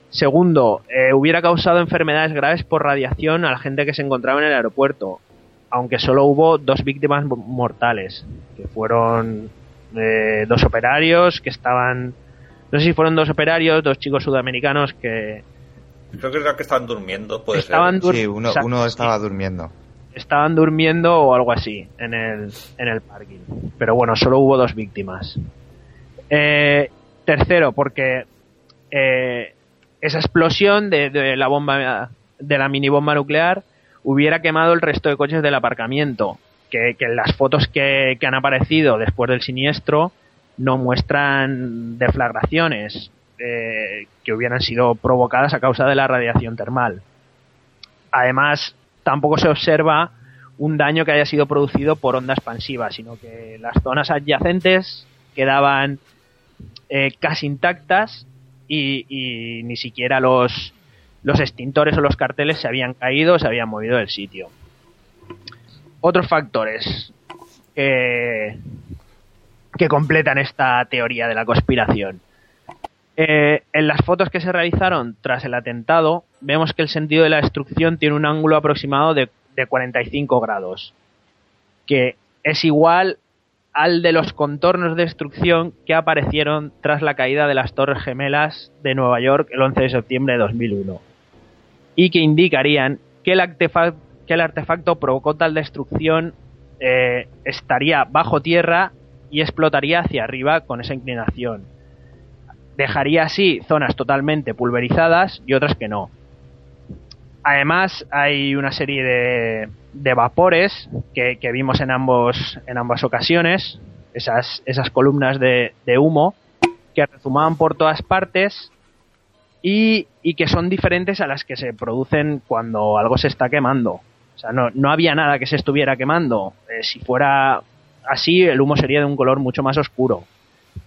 [SPEAKER 3] Segundo, eh, hubiera causado enfermedades graves por radiación a la gente que se encontraba en el aeropuerto, aunque solo hubo dos víctimas mo- mortales, que fueron eh, dos operarios que estaban, no sé si fueron dos operarios, dos chicos sudamericanos que
[SPEAKER 1] Creo que que estaban durmiendo, puede
[SPEAKER 3] estaban, dur-
[SPEAKER 2] Sí, uno, estaba durmiendo.
[SPEAKER 3] Estaban durmiendo o algo así en el, en el parking. Pero bueno, solo hubo dos víctimas. Eh, tercero, porque eh, esa explosión de, la bomba de la mini bomba nuclear hubiera quemado el resto de coches del aparcamiento. Que, que las fotos que, que han aparecido después del siniestro no muestran deflagraciones eh, que hubieran sido provocadas a causa de la radiación termal. Además, tampoco se observa un daño que haya sido producido por onda expansiva, sino que las zonas adyacentes quedaban eh, casi intactas y, ni siquiera los, los extintores o los carteles se habían caído o se habían movido del sitio. Otros factores que completan esta teoría de la conspiración. Eh, en las fotos que se realizaron tras el atentado, vemos que el sentido de la destrucción tiene un ángulo aproximado de, de 45 grados, que es igual al de los contornos de destrucción que aparecieron tras la caída de las Torres Gemelas de Nueva York el 11 de septiembre de 2001, y que indicarían que el, artefa- que el artefacto provocó tal destrucción eh, estaría bajo tierra y explotaría hacia arriba con esa inclinación dejaría así zonas totalmente pulverizadas y otras que no. Además, hay una serie de, de vapores que, vimos en ambos en ambas ocasiones, esas, esas columnas de, humo que rezumaban por todas partes y, y que son diferentes a las que se producen cuando algo se está quemando. O sea, no, no había nada que se estuviera quemando. Eh, si fuera así, el humo sería de un color mucho más oscuro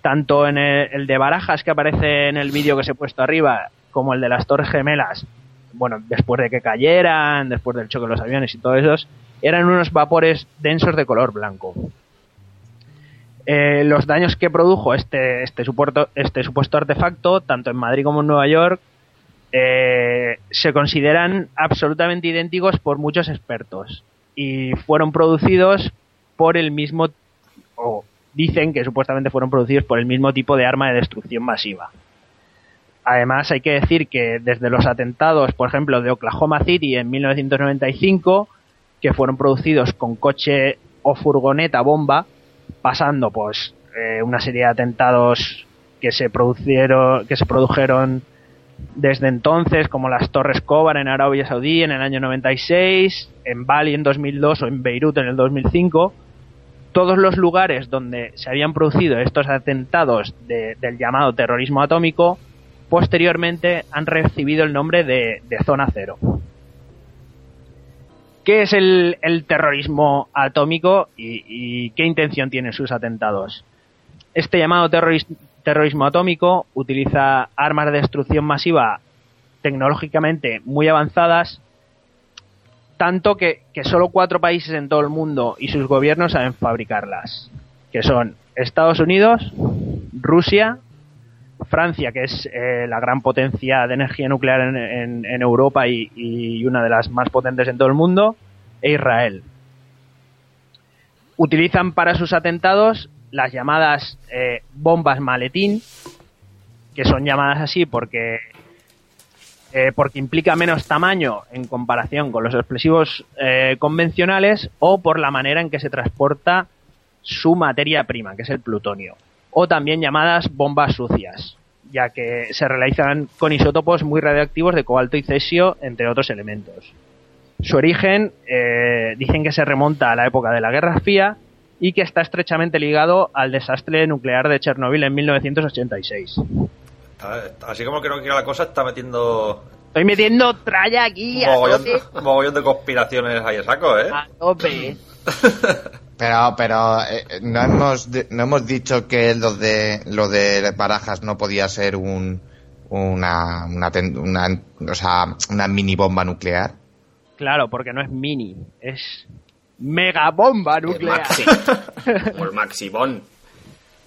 [SPEAKER 3] tanto en el, el de Barajas que aparece en el vídeo que se he puesto arriba, como el de las Torres Gemelas, bueno, después de que cayeran, después del choque de los aviones y todo eso, eran unos vapores densos de color blanco. Eh, los daños que produjo este, este, supuesto, este supuesto artefacto, tanto en Madrid como en Nueva York, eh, se consideran absolutamente idénticos por muchos expertos y fueron producidos por el mismo o dicen que supuestamente fueron producidos por el mismo tipo de arma de destrucción masiva. Además, hay que decir que desde los atentados, por ejemplo, de Oklahoma City en 1995, que fueron producidos con coche o furgoneta bomba, pasando pues eh, una serie de atentados que se produjeron, que se produjeron desde entonces, como las Torres Kobar en Arabia Saudí en el año 96, en Bali en 2002 o en Beirut en el 2005 todos los lugares donde se habían producido estos atentados de- del llamado terrorismo atómico, posteriormente han recibido el nombre de, zona cero. ¿Qué es el, terrorismo atómico y, qué intención tienen sus atentados? Este llamado terroris- terrorismo atómico utiliza armas de destrucción masiva tecnológicamente muy avanzadas tanto que, solo cuatro países en todo el mundo y sus gobiernos saben fabricarlas, que son Estados Unidos, Rusia, Francia, que es eh, la gran potencia de energía nuclear en, en- Europa y, y una de las más potentes en todo el mundo, e Israel. Utilizan para sus atentados las llamadas eh, bombas maletín, que son llamadas así porque eh, porque implica menos tamaño en comparación con los explosivos eh, convencionales o por la manera en que se transporta su materia prima, que es el plutonio. O también llamadas bombas sucias, ya que se realizan con isótopos muy radioactivos de cobalto y cesio, entre otros elementos. Su origen eh, dicen que se remonta a la época de la Guerra Fría y que está estrechamente ligado al desastre nuclear de Chernóbil en 1986.
[SPEAKER 1] Está- está- así como que no quiere la cosa, está metiendo
[SPEAKER 3] Estoy metiendo tralla aquí a
[SPEAKER 1] mogollón, mogollón de conspiraciones ahí a saco, ¿eh?
[SPEAKER 3] A tope.
[SPEAKER 2] Pero, pero eh, no hemos no hemos dicho que lo de lo de Barajas no podía ser un una una, una- o sea, una mini bomba nuclear.
[SPEAKER 3] Claro, porque no es mini, es mega bomba
[SPEAKER 4] El
[SPEAKER 3] nuclear.
[SPEAKER 4] Maxi. o el Maxibón.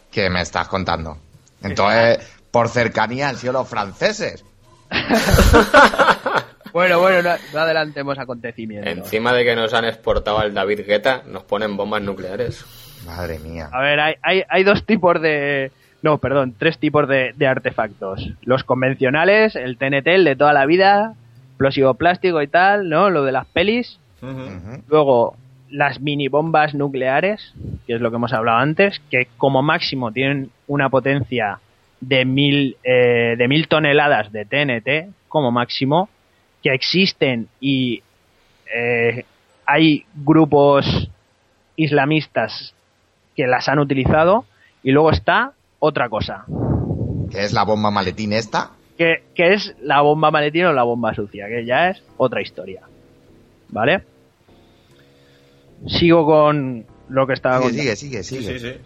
[SPEAKER 2] que me estás contando. Entonces, por cercanía han sido los franceses.
[SPEAKER 3] Bueno, bueno, no, no adelantemos acontecimientos.
[SPEAKER 4] Encima de que nos han exportado al David Guetta, nos ponen bombas nucleares.
[SPEAKER 2] Madre mía.
[SPEAKER 3] A ver, hay, hay, hay dos tipos de... No, perdón, tres tipos de, de artefactos. Los convencionales, el TNT, el de toda la vida, explosivo plástico y tal, ¿no? Lo de las pelis. Luego, las mini bombas nucleares, que es lo que hemos hablado antes, que como máximo tienen una potencia de mil, eh, de mil toneladas de TNT, como máximo, que existen y eh, hay grupos islamistas que las han utilizado. Y luego está otra cosa,
[SPEAKER 2] Que es la bomba maletín esta.
[SPEAKER 3] que, que es la bomba maletín o la bomba sucia, que ya es otra historia. ¿Vale? Sigo con lo que estaba
[SPEAKER 2] Sigue,
[SPEAKER 3] contando.
[SPEAKER 2] sigue, sigue,
[SPEAKER 1] Sí,
[SPEAKER 2] sigue.
[SPEAKER 1] sí, sí.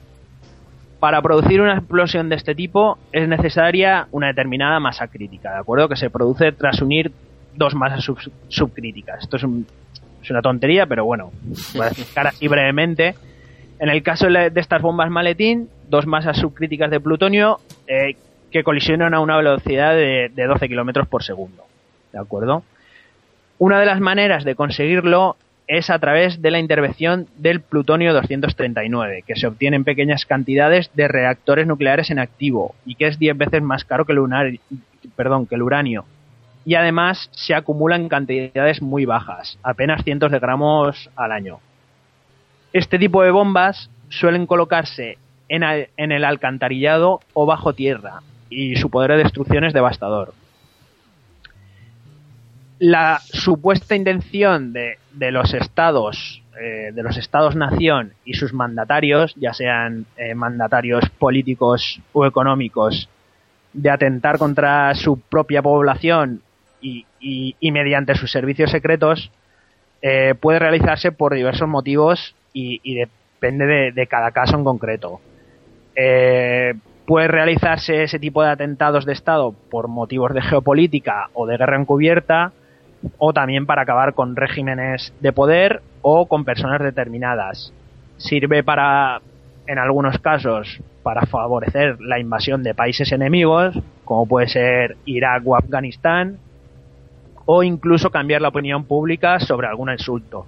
[SPEAKER 3] Para producir una explosión de este tipo es necesaria una determinada masa crítica, ¿de acuerdo? Que se produce tras unir dos masas sub- subcríticas. Esto es, un- es una tontería, pero bueno, voy a explicar así brevemente. En el caso de estas bombas maletín, dos masas subcríticas de plutonio eh, que colisionan a una velocidad de, de 12 kilómetros por segundo, ¿de acuerdo? Una de las maneras de conseguirlo es a través de la intervención del plutonio 239, que se obtiene en pequeñas cantidades de reactores nucleares en activo y que es 10 veces más caro que el, perdón, que el uranio. Y además se acumula en cantidades muy bajas, apenas cientos de gramos al año. Este tipo de bombas suelen colocarse en, en el alcantarillado o bajo tierra y su poder de destrucción es devastador la supuesta intención de, de los estados eh, de los estados nación y sus mandatarios ya sean eh, mandatarios políticos o económicos de atentar contra su propia población y, y- mediante sus servicios secretos eh, puede realizarse por diversos motivos y, depende de, de cada caso en concreto. Eh, puede realizarse ese tipo de atentados de Estado por motivos de geopolítica o de guerra encubierta, o también para acabar con regímenes de poder o con personas determinadas. Sirve para, en algunos casos, para favorecer la invasión de países enemigos, como puede ser Irak o Afganistán, o incluso cambiar la opinión pública sobre algún insulto.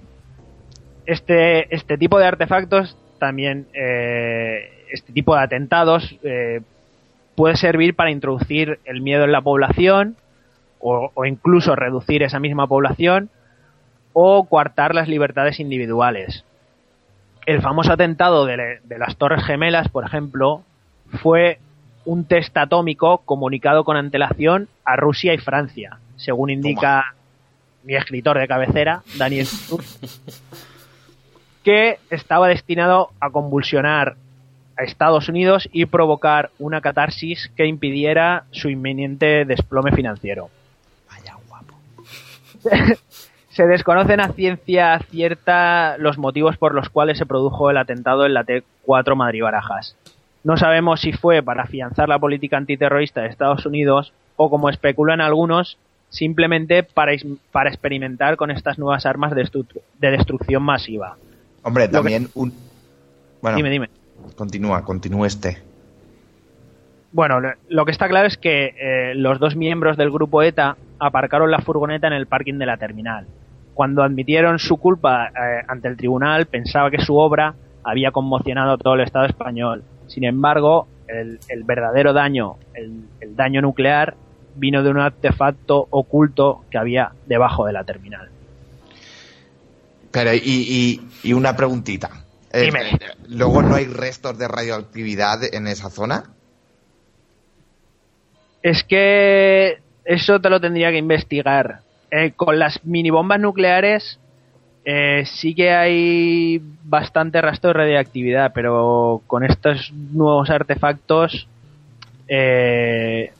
[SPEAKER 3] Este, este tipo de artefactos también, eh, este tipo de atentados, eh, puede servir para introducir el miedo en la población o, o incluso reducir esa misma población o coartar las libertades individuales. El famoso atentado de, las Torres Gemelas, por ejemplo, fue un test atómico comunicado con antelación a Rusia y Francia, según indica mi escritor de cabecera, Daniel que estaba destinado a convulsionar a Estados Unidos y provocar una catarsis que impidiera su inminente desplome financiero. Se desconocen a ciencia cierta los motivos por los cuales se produjo el atentado en la T4 Madrid Barajas. No sabemos si fue para afianzar la política antiterrorista de Estados Unidos o, como especulan algunos, simplemente para, para experimentar con estas nuevas armas de, destru- de destrucción masiva.
[SPEAKER 2] Hombre, también un... Bueno,
[SPEAKER 3] Dime, dime.
[SPEAKER 2] continúa, continúa este.
[SPEAKER 3] Bueno, lo- que está claro es que eh, los dos miembros del grupo ETA aparcaron la furgoneta en el parking de la terminal. Cuando admitieron su culpa eh, ante el tribunal, pensaba que su obra había conmocionado a todo el Estado español. Sin embargo, el, el verdadero daño, el, el daño nuclear, vino de un artefacto oculto que había debajo de la terminal.
[SPEAKER 2] Pero, y, y, y una preguntita.
[SPEAKER 3] Dime.
[SPEAKER 2] eh, ¿Luego no hay restos de radioactividad en esa zona?
[SPEAKER 3] Es que eso te lo tendría que investigar. Eh, con las minibombas nucleares eh, sí que hay bastante rastro de radiactividad, pero con estos nuevos artefactos eh,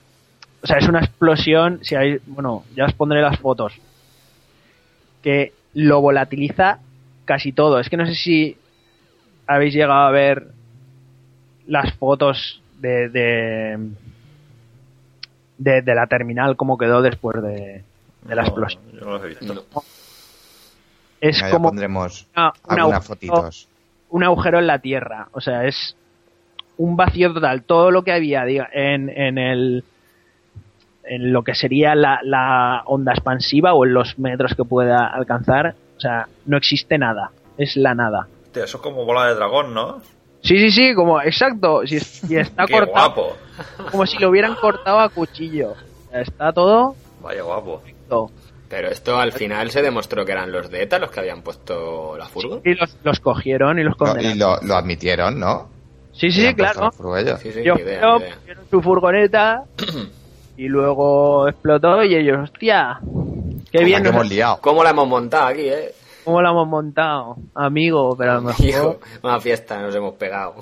[SPEAKER 3] o sea, es una explosión, si hay, bueno, ya os pondré las fotos, que lo volatiliza casi todo. Es que no sé si habéis llegado a ver las fotos de, de, de, de la terminal, cómo quedó después de, de la
[SPEAKER 1] No,
[SPEAKER 3] explosión.
[SPEAKER 1] yo no los he visto.
[SPEAKER 3] Es
[SPEAKER 2] ya
[SPEAKER 3] como
[SPEAKER 2] pondremos
[SPEAKER 3] una- un
[SPEAKER 2] algunas
[SPEAKER 3] agujero-
[SPEAKER 2] fotitos.
[SPEAKER 3] un agujero en la tierra. O sea, es un vacío total. Todo lo que había diga, en, en el en lo que sería la, la onda expansiva o en los metros que pueda alcanzar, o sea, no existe nada. Es la nada.
[SPEAKER 1] Hostia, eso es como bola de dragón, ¿no?
[SPEAKER 3] Sí, sí, sí, como, exacto. Si, es- si está
[SPEAKER 1] Qué
[SPEAKER 3] cortado,
[SPEAKER 1] guapo.
[SPEAKER 3] como si lo hubieran cortado a cuchillo. O sea, Está todo.
[SPEAKER 1] Vaya guapo.
[SPEAKER 3] todo.
[SPEAKER 4] Pero esto al final se demostró que eran los de ETA los que habían puesto la furgo.
[SPEAKER 3] Y los, los cogieron y los
[SPEAKER 2] No,
[SPEAKER 3] condenaron.
[SPEAKER 2] y lo, lo admitieron, ¿no?
[SPEAKER 3] sí, sí, claro.
[SPEAKER 4] Sí, sí,
[SPEAKER 3] Yo
[SPEAKER 4] idea,
[SPEAKER 3] creo
[SPEAKER 4] idea.
[SPEAKER 3] su furgoneta y luego explotó y ellos, hostia, qué bien
[SPEAKER 2] hemos liado.
[SPEAKER 4] ¿Cómo la hemos montado aquí, eh?
[SPEAKER 3] Cómo lo hemos montado, amigo, pero a lo mejor
[SPEAKER 4] una fiesta nos hemos pegado.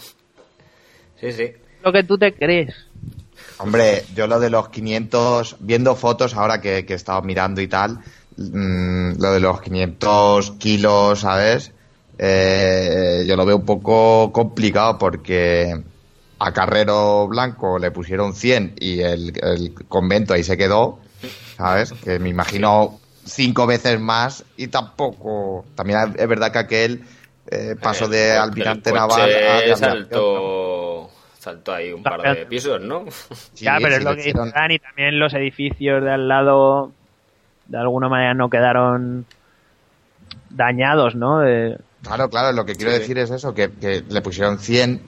[SPEAKER 4] Sí, sí.
[SPEAKER 3] lo que tú te crees.
[SPEAKER 2] Hombre, yo lo de los 500, viendo fotos ahora que, que he estado mirando y tal, mm, lo de los 500 kilos, ¿sabes? Eh, yo lo veo un poco complicado porque a Carrero Blanco le pusieron 100 y el, el convento ahí se quedó, ¿sabes? Que me imagino cinco veces más y tampoco... También es verdad que aquel eh, pasó de
[SPEAKER 4] el
[SPEAKER 2] almirante naval a
[SPEAKER 4] saltó, saltó ahí un par de pisos, ¿no?
[SPEAKER 2] Sí,
[SPEAKER 3] ya, pero
[SPEAKER 2] sí,
[SPEAKER 3] es lo que
[SPEAKER 2] hicieron-
[SPEAKER 3] dicen y también los edificios de al lado de alguna manera no quedaron dañados, ¿no? De-
[SPEAKER 2] Claro, claro, lo que quiero
[SPEAKER 4] Sí.
[SPEAKER 2] decir es eso, que, que le pusieron 100,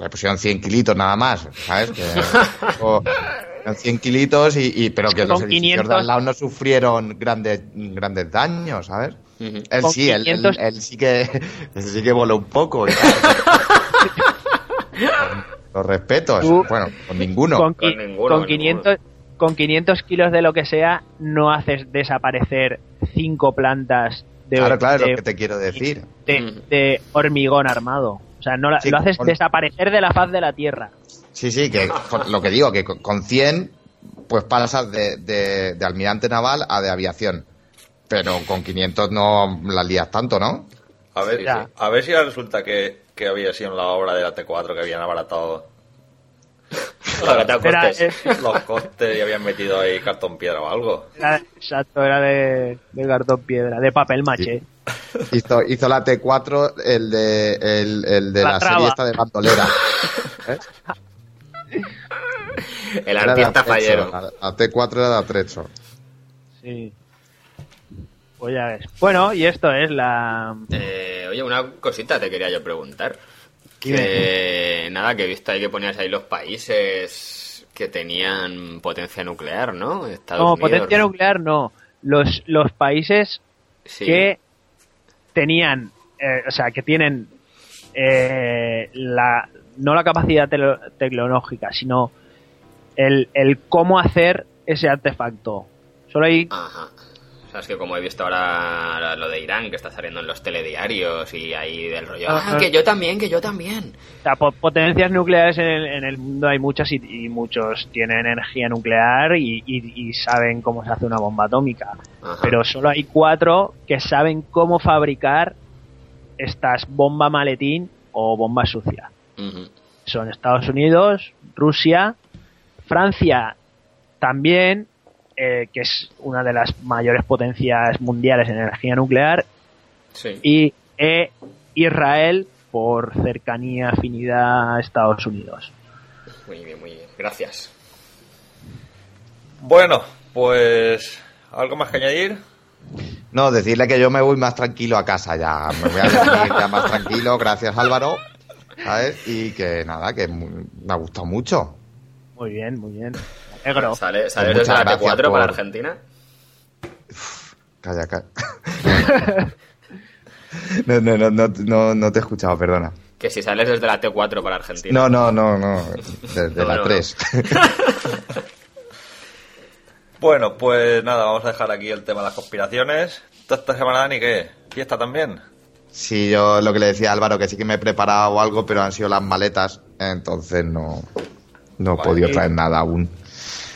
[SPEAKER 2] le pusieron 100 kilitos nada más, ¿sabes? Que, o- 100 kilitos, y, y- pero que
[SPEAKER 3] Con
[SPEAKER 2] los edificios
[SPEAKER 3] 500
[SPEAKER 2] de al lado no sufrieron grandes, grandes daños, ¿sabes?
[SPEAKER 4] Ujú.
[SPEAKER 2] Él
[SPEAKER 3] Con
[SPEAKER 2] sí, él, él-
[SPEAKER 3] 500
[SPEAKER 2] él sí que él sí que voló un poco. Los respetos,
[SPEAKER 3] Tú-
[SPEAKER 2] bueno, con ninguno.
[SPEAKER 3] con,
[SPEAKER 4] con ninguno,
[SPEAKER 3] con
[SPEAKER 4] con
[SPEAKER 3] 500 con 500 kilos de lo que sea no haces desaparecer cinco plantas de,
[SPEAKER 2] claro, claro, es
[SPEAKER 3] de-
[SPEAKER 2] lo que te quiero decir.
[SPEAKER 3] de, de hormigón armado. O sea, no la-
[SPEAKER 2] Sí,
[SPEAKER 3] lo haces
[SPEAKER 2] con-
[SPEAKER 3] desaparecer de la faz de la tierra.
[SPEAKER 2] Sí, sí, que lo que digo, que con- con 100 pues pasas de, de, de almirante naval a de aviación. Pero con 500 no la lías tanto, ¿no?
[SPEAKER 1] A ver,
[SPEAKER 3] Ya.
[SPEAKER 1] a ver si resulta que, que había sido la obra de la T4 que habían abaratado
[SPEAKER 4] Abaratado
[SPEAKER 3] Era,
[SPEAKER 4] costes.
[SPEAKER 3] eh,
[SPEAKER 1] los costes y habían metido ahí cartón piedra o algo.
[SPEAKER 3] era- exacto, era de, de cartón piedra, de papel maché.
[SPEAKER 2] Hizo, hizo la T4 el de, el, el de
[SPEAKER 3] La
[SPEAKER 2] la,
[SPEAKER 3] traba.
[SPEAKER 2] serie esta de bandolera. ¿eh?
[SPEAKER 4] El
[SPEAKER 2] Era
[SPEAKER 4] artista fallero.
[SPEAKER 2] La, la T4 era de atrecho.
[SPEAKER 3] Sí. Pues ya ves. Bueno, y esto es la.
[SPEAKER 4] Eh, oye, una cosita te quería yo preguntar. Que nada, que he visto ahí que ponías ahí los países que tenían potencia nuclear, ¿no? Estados
[SPEAKER 3] No,
[SPEAKER 4] Unidos.
[SPEAKER 3] potencia nuclear no. Los, los países
[SPEAKER 4] Sí.
[SPEAKER 3] que tenían, eh, o sea, que tienen eh, la, no la capacidad telo- tecnológica, sino el, el cómo hacer ese artefacto. Solo hay
[SPEAKER 4] Ajá. O sea, es que como he visto ahora lo de Irán, que está saliendo en los telediarios y ahí del rollo, ah, que yo también, que yo también.
[SPEAKER 3] O sea, po- potencias nucleares en el, en el mundo hay muchas y, y muchos tienen energía nuclear y, y- y saben cómo se hace una bomba atómica.
[SPEAKER 4] Ajá.
[SPEAKER 3] Pero solo hay cuatro que saben cómo fabricar estas bomba maletín o bomba sucia. Son Estados Unidos, Rusia, Francia también, eh, que es una de las mayores potencias mundiales en energía nuclear,
[SPEAKER 4] Sí.
[SPEAKER 3] y e Israel por cercanía, afinidad a Estados Unidos.
[SPEAKER 4] Muy bien, muy bien. Gracias.
[SPEAKER 1] Bueno, pues algo más que añadir.
[SPEAKER 2] No, decirle que yo me voy más tranquilo a casa ya. Me voy a dormir ya más tranquilo, gracias Álvaro. ¿Sabes? Y que nada, que mu- me ha gustado mucho.
[SPEAKER 3] Muy bien, muy bien. Me alegro.
[SPEAKER 4] ¿Sale, ¿Sales
[SPEAKER 2] Pues
[SPEAKER 4] desde la T4
[SPEAKER 2] gracias
[SPEAKER 4] para
[SPEAKER 2] por-
[SPEAKER 4] Argentina?
[SPEAKER 2] Calla, calla. No, no, no, no, no, no te he escuchado, perdona.
[SPEAKER 4] Que si sales desde la T4 para Argentina.
[SPEAKER 2] No, no, no, no. Desde
[SPEAKER 4] No,
[SPEAKER 2] la
[SPEAKER 4] no, no.
[SPEAKER 2] 3.
[SPEAKER 1] Bueno, pues nada, vamos a dejar aquí el tema de las conspiraciones. ¿Toda esta semana, Dani, qué? ¿Fiesta también?
[SPEAKER 2] Sí, yo lo que le decía a Álvaro, que sí que me he preparado algo, pero han sido las maletas, entonces no, No he podido traer nada aún.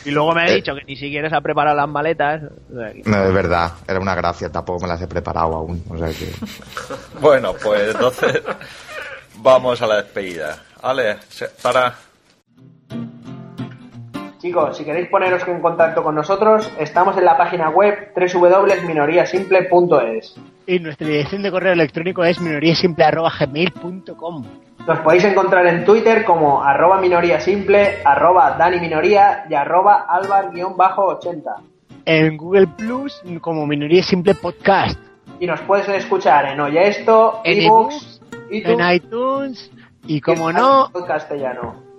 [SPEAKER 3] Y luego me ha
[SPEAKER 2] Eh.
[SPEAKER 3] dicho que ni siquiera se ha preparado las maletas.
[SPEAKER 2] No, es verdad, era una gracia, tampoco me las he preparado aún. O sea que...
[SPEAKER 1] Bueno, pues entonces vamos a la despedida. Ale, se- para.
[SPEAKER 9] Chicos, si queréis poneros en contacto con nosotros, estamos en la página web www.minoriasimple.es.
[SPEAKER 10] Y nuestra dirección de correo electrónico es minoriasimple.gmail.com
[SPEAKER 9] Nos podéis encontrar en Twitter como arroba minoría simple, arroba Dani Minoría y arroba albar-80.
[SPEAKER 10] En Google Plus como Minoría Simple Podcast.
[SPEAKER 9] Y nos puedes escuchar en Oye Esto,
[SPEAKER 10] En
[SPEAKER 9] ebooks,
[SPEAKER 10] En
[SPEAKER 9] iTunes
[SPEAKER 10] iTunes. Y como no,
[SPEAKER 9] en castellano.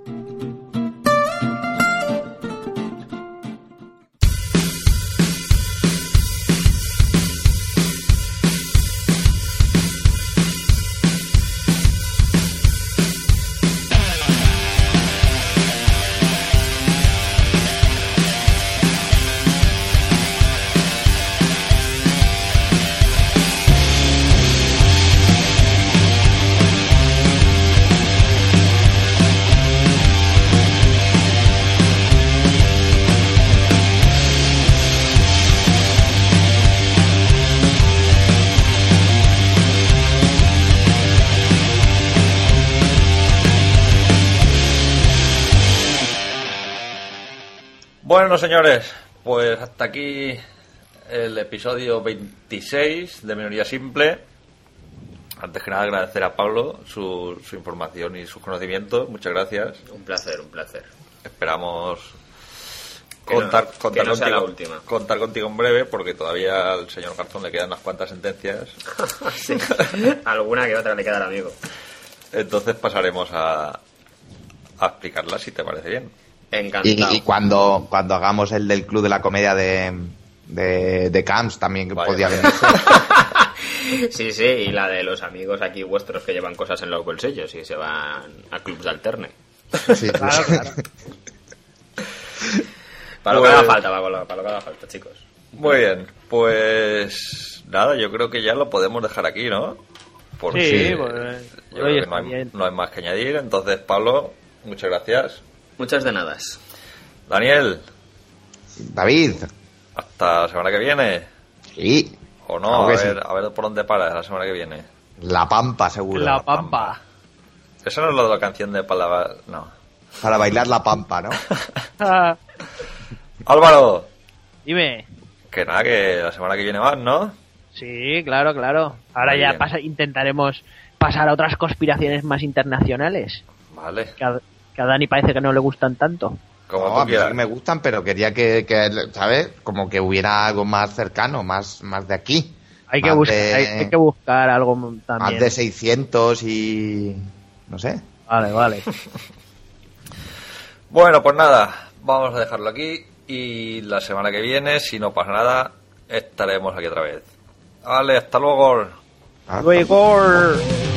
[SPEAKER 1] Bueno, señores, pues hasta aquí el episodio 26 de Minoría Simple. Antes que nada, agradecer a Pablo su, su información y sus conocimientos. Muchas gracias.
[SPEAKER 4] Un placer, un placer.
[SPEAKER 1] Esperamos
[SPEAKER 4] Que no-
[SPEAKER 1] contar, contar,
[SPEAKER 4] no
[SPEAKER 1] contigo,
[SPEAKER 4] última.
[SPEAKER 1] contar contigo en breve, porque todavía al señor Garzón le quedan unas cuantas sentencias.
[SPEAKER 4] Sí. Alguna que otra le queda al amigo.
[SPEAKER 1] Entonces pasaremos a, a explicarlas, si te parece bien.
[SPEAKER 4] Encantado.
[SPEAKER 2] Y, y cuando, cuando hagamos el del Club de la Comedia de, de, de Camps también que podía venir.
[SPEAKER 4] Sí, sí, y la de los amigos aquí vuestros que llevan cosas en los bolsillos y se van a clubs de alterne.
[SPEAKER 2] Sí,
[SPEAKER 3] Claro, claro.
[SPEAKER 4] Para lo que
[SPEAKER 1] Pues-
[SPEAKER 4] haga falta, para lo, para lo que haga falta, chicos.
[SPEAKER 1] Muy bien, pues nada, yo creo que ya lo podemos dejar aquí, ¿no? Porque
[SPEAKER 3] Sí,
[SPEAKER 1] yo
[SPEAKER 3] pues,
[SPEAKER 1] creo
[SPEAKER 3] oye,
[SPEAKER 1] que no hay, no hay más que añadir. Entonces, Pablo, muchas gracias.
[SPEAKER 4] Muchas de nada.
[SPEAKER 1] Daniel,
[SPEAKER 2] David.
[SPEAKER 1] hasta la semana que viene.
[SPEAKER 2] Sí.
[SPEAKER 1] O no, a
[SPEAKER 2] sí.
[SPEAKER 1] ver, a ver por dónde paras la semana que viene.
[SPEAKER 2] La Pampa, seguro.
[SPEAKER 3] La pampa.
[SPEAKER 1] Eso no es lo de la canción de Palabra. No.
[SPEAKER 2] Para bailar la Pampa, ¿no?
[SPEAKER 1] Álvaro,
[SPEAKER 3] Dime.
[SPEAKER 1] que nada, que la semana que viene más, ¿no?
[SPEAKER 3] Sí, claro, claro. Ahora
[SPEAKER 1] Muy
[SPEAKER 3] ya pasa, intentaremos pasar a otras conspiraciones más internacionales.
[SPEAKER 1] Vale,
[SPEAKER 3] Que que a Dani parece que no le gustan tanto.
[SPEAKER 1] como
[SPEAKER 2] No, a mí sí me gustan, pero quería que, que, ¿sabes? Como que hubiera algo más cercano, más, más de aquí.
[SPEAKER 3] Hay que,
[SPEAKER 2] Más
[SPEAKER 3] buscar,
[SPEAKER 2] de-
[SPEAKER 3] hay, hay que buscar algo
[SPEAKER 2] Más
[SPEAKER 3] también.
[SPEAKER 2] de 600 y... no sé.
[SPEAKER 3] Vale, vale.
[SPEAKER 1] Bueno, pues nada, vamos a dejarlo aquí y la semana que viene, si no pasa nada, estaremos aquí otra vez. Vale, hasta luego.
[SPEAKER 2] Ah,
[SPEAKER 3] Luego.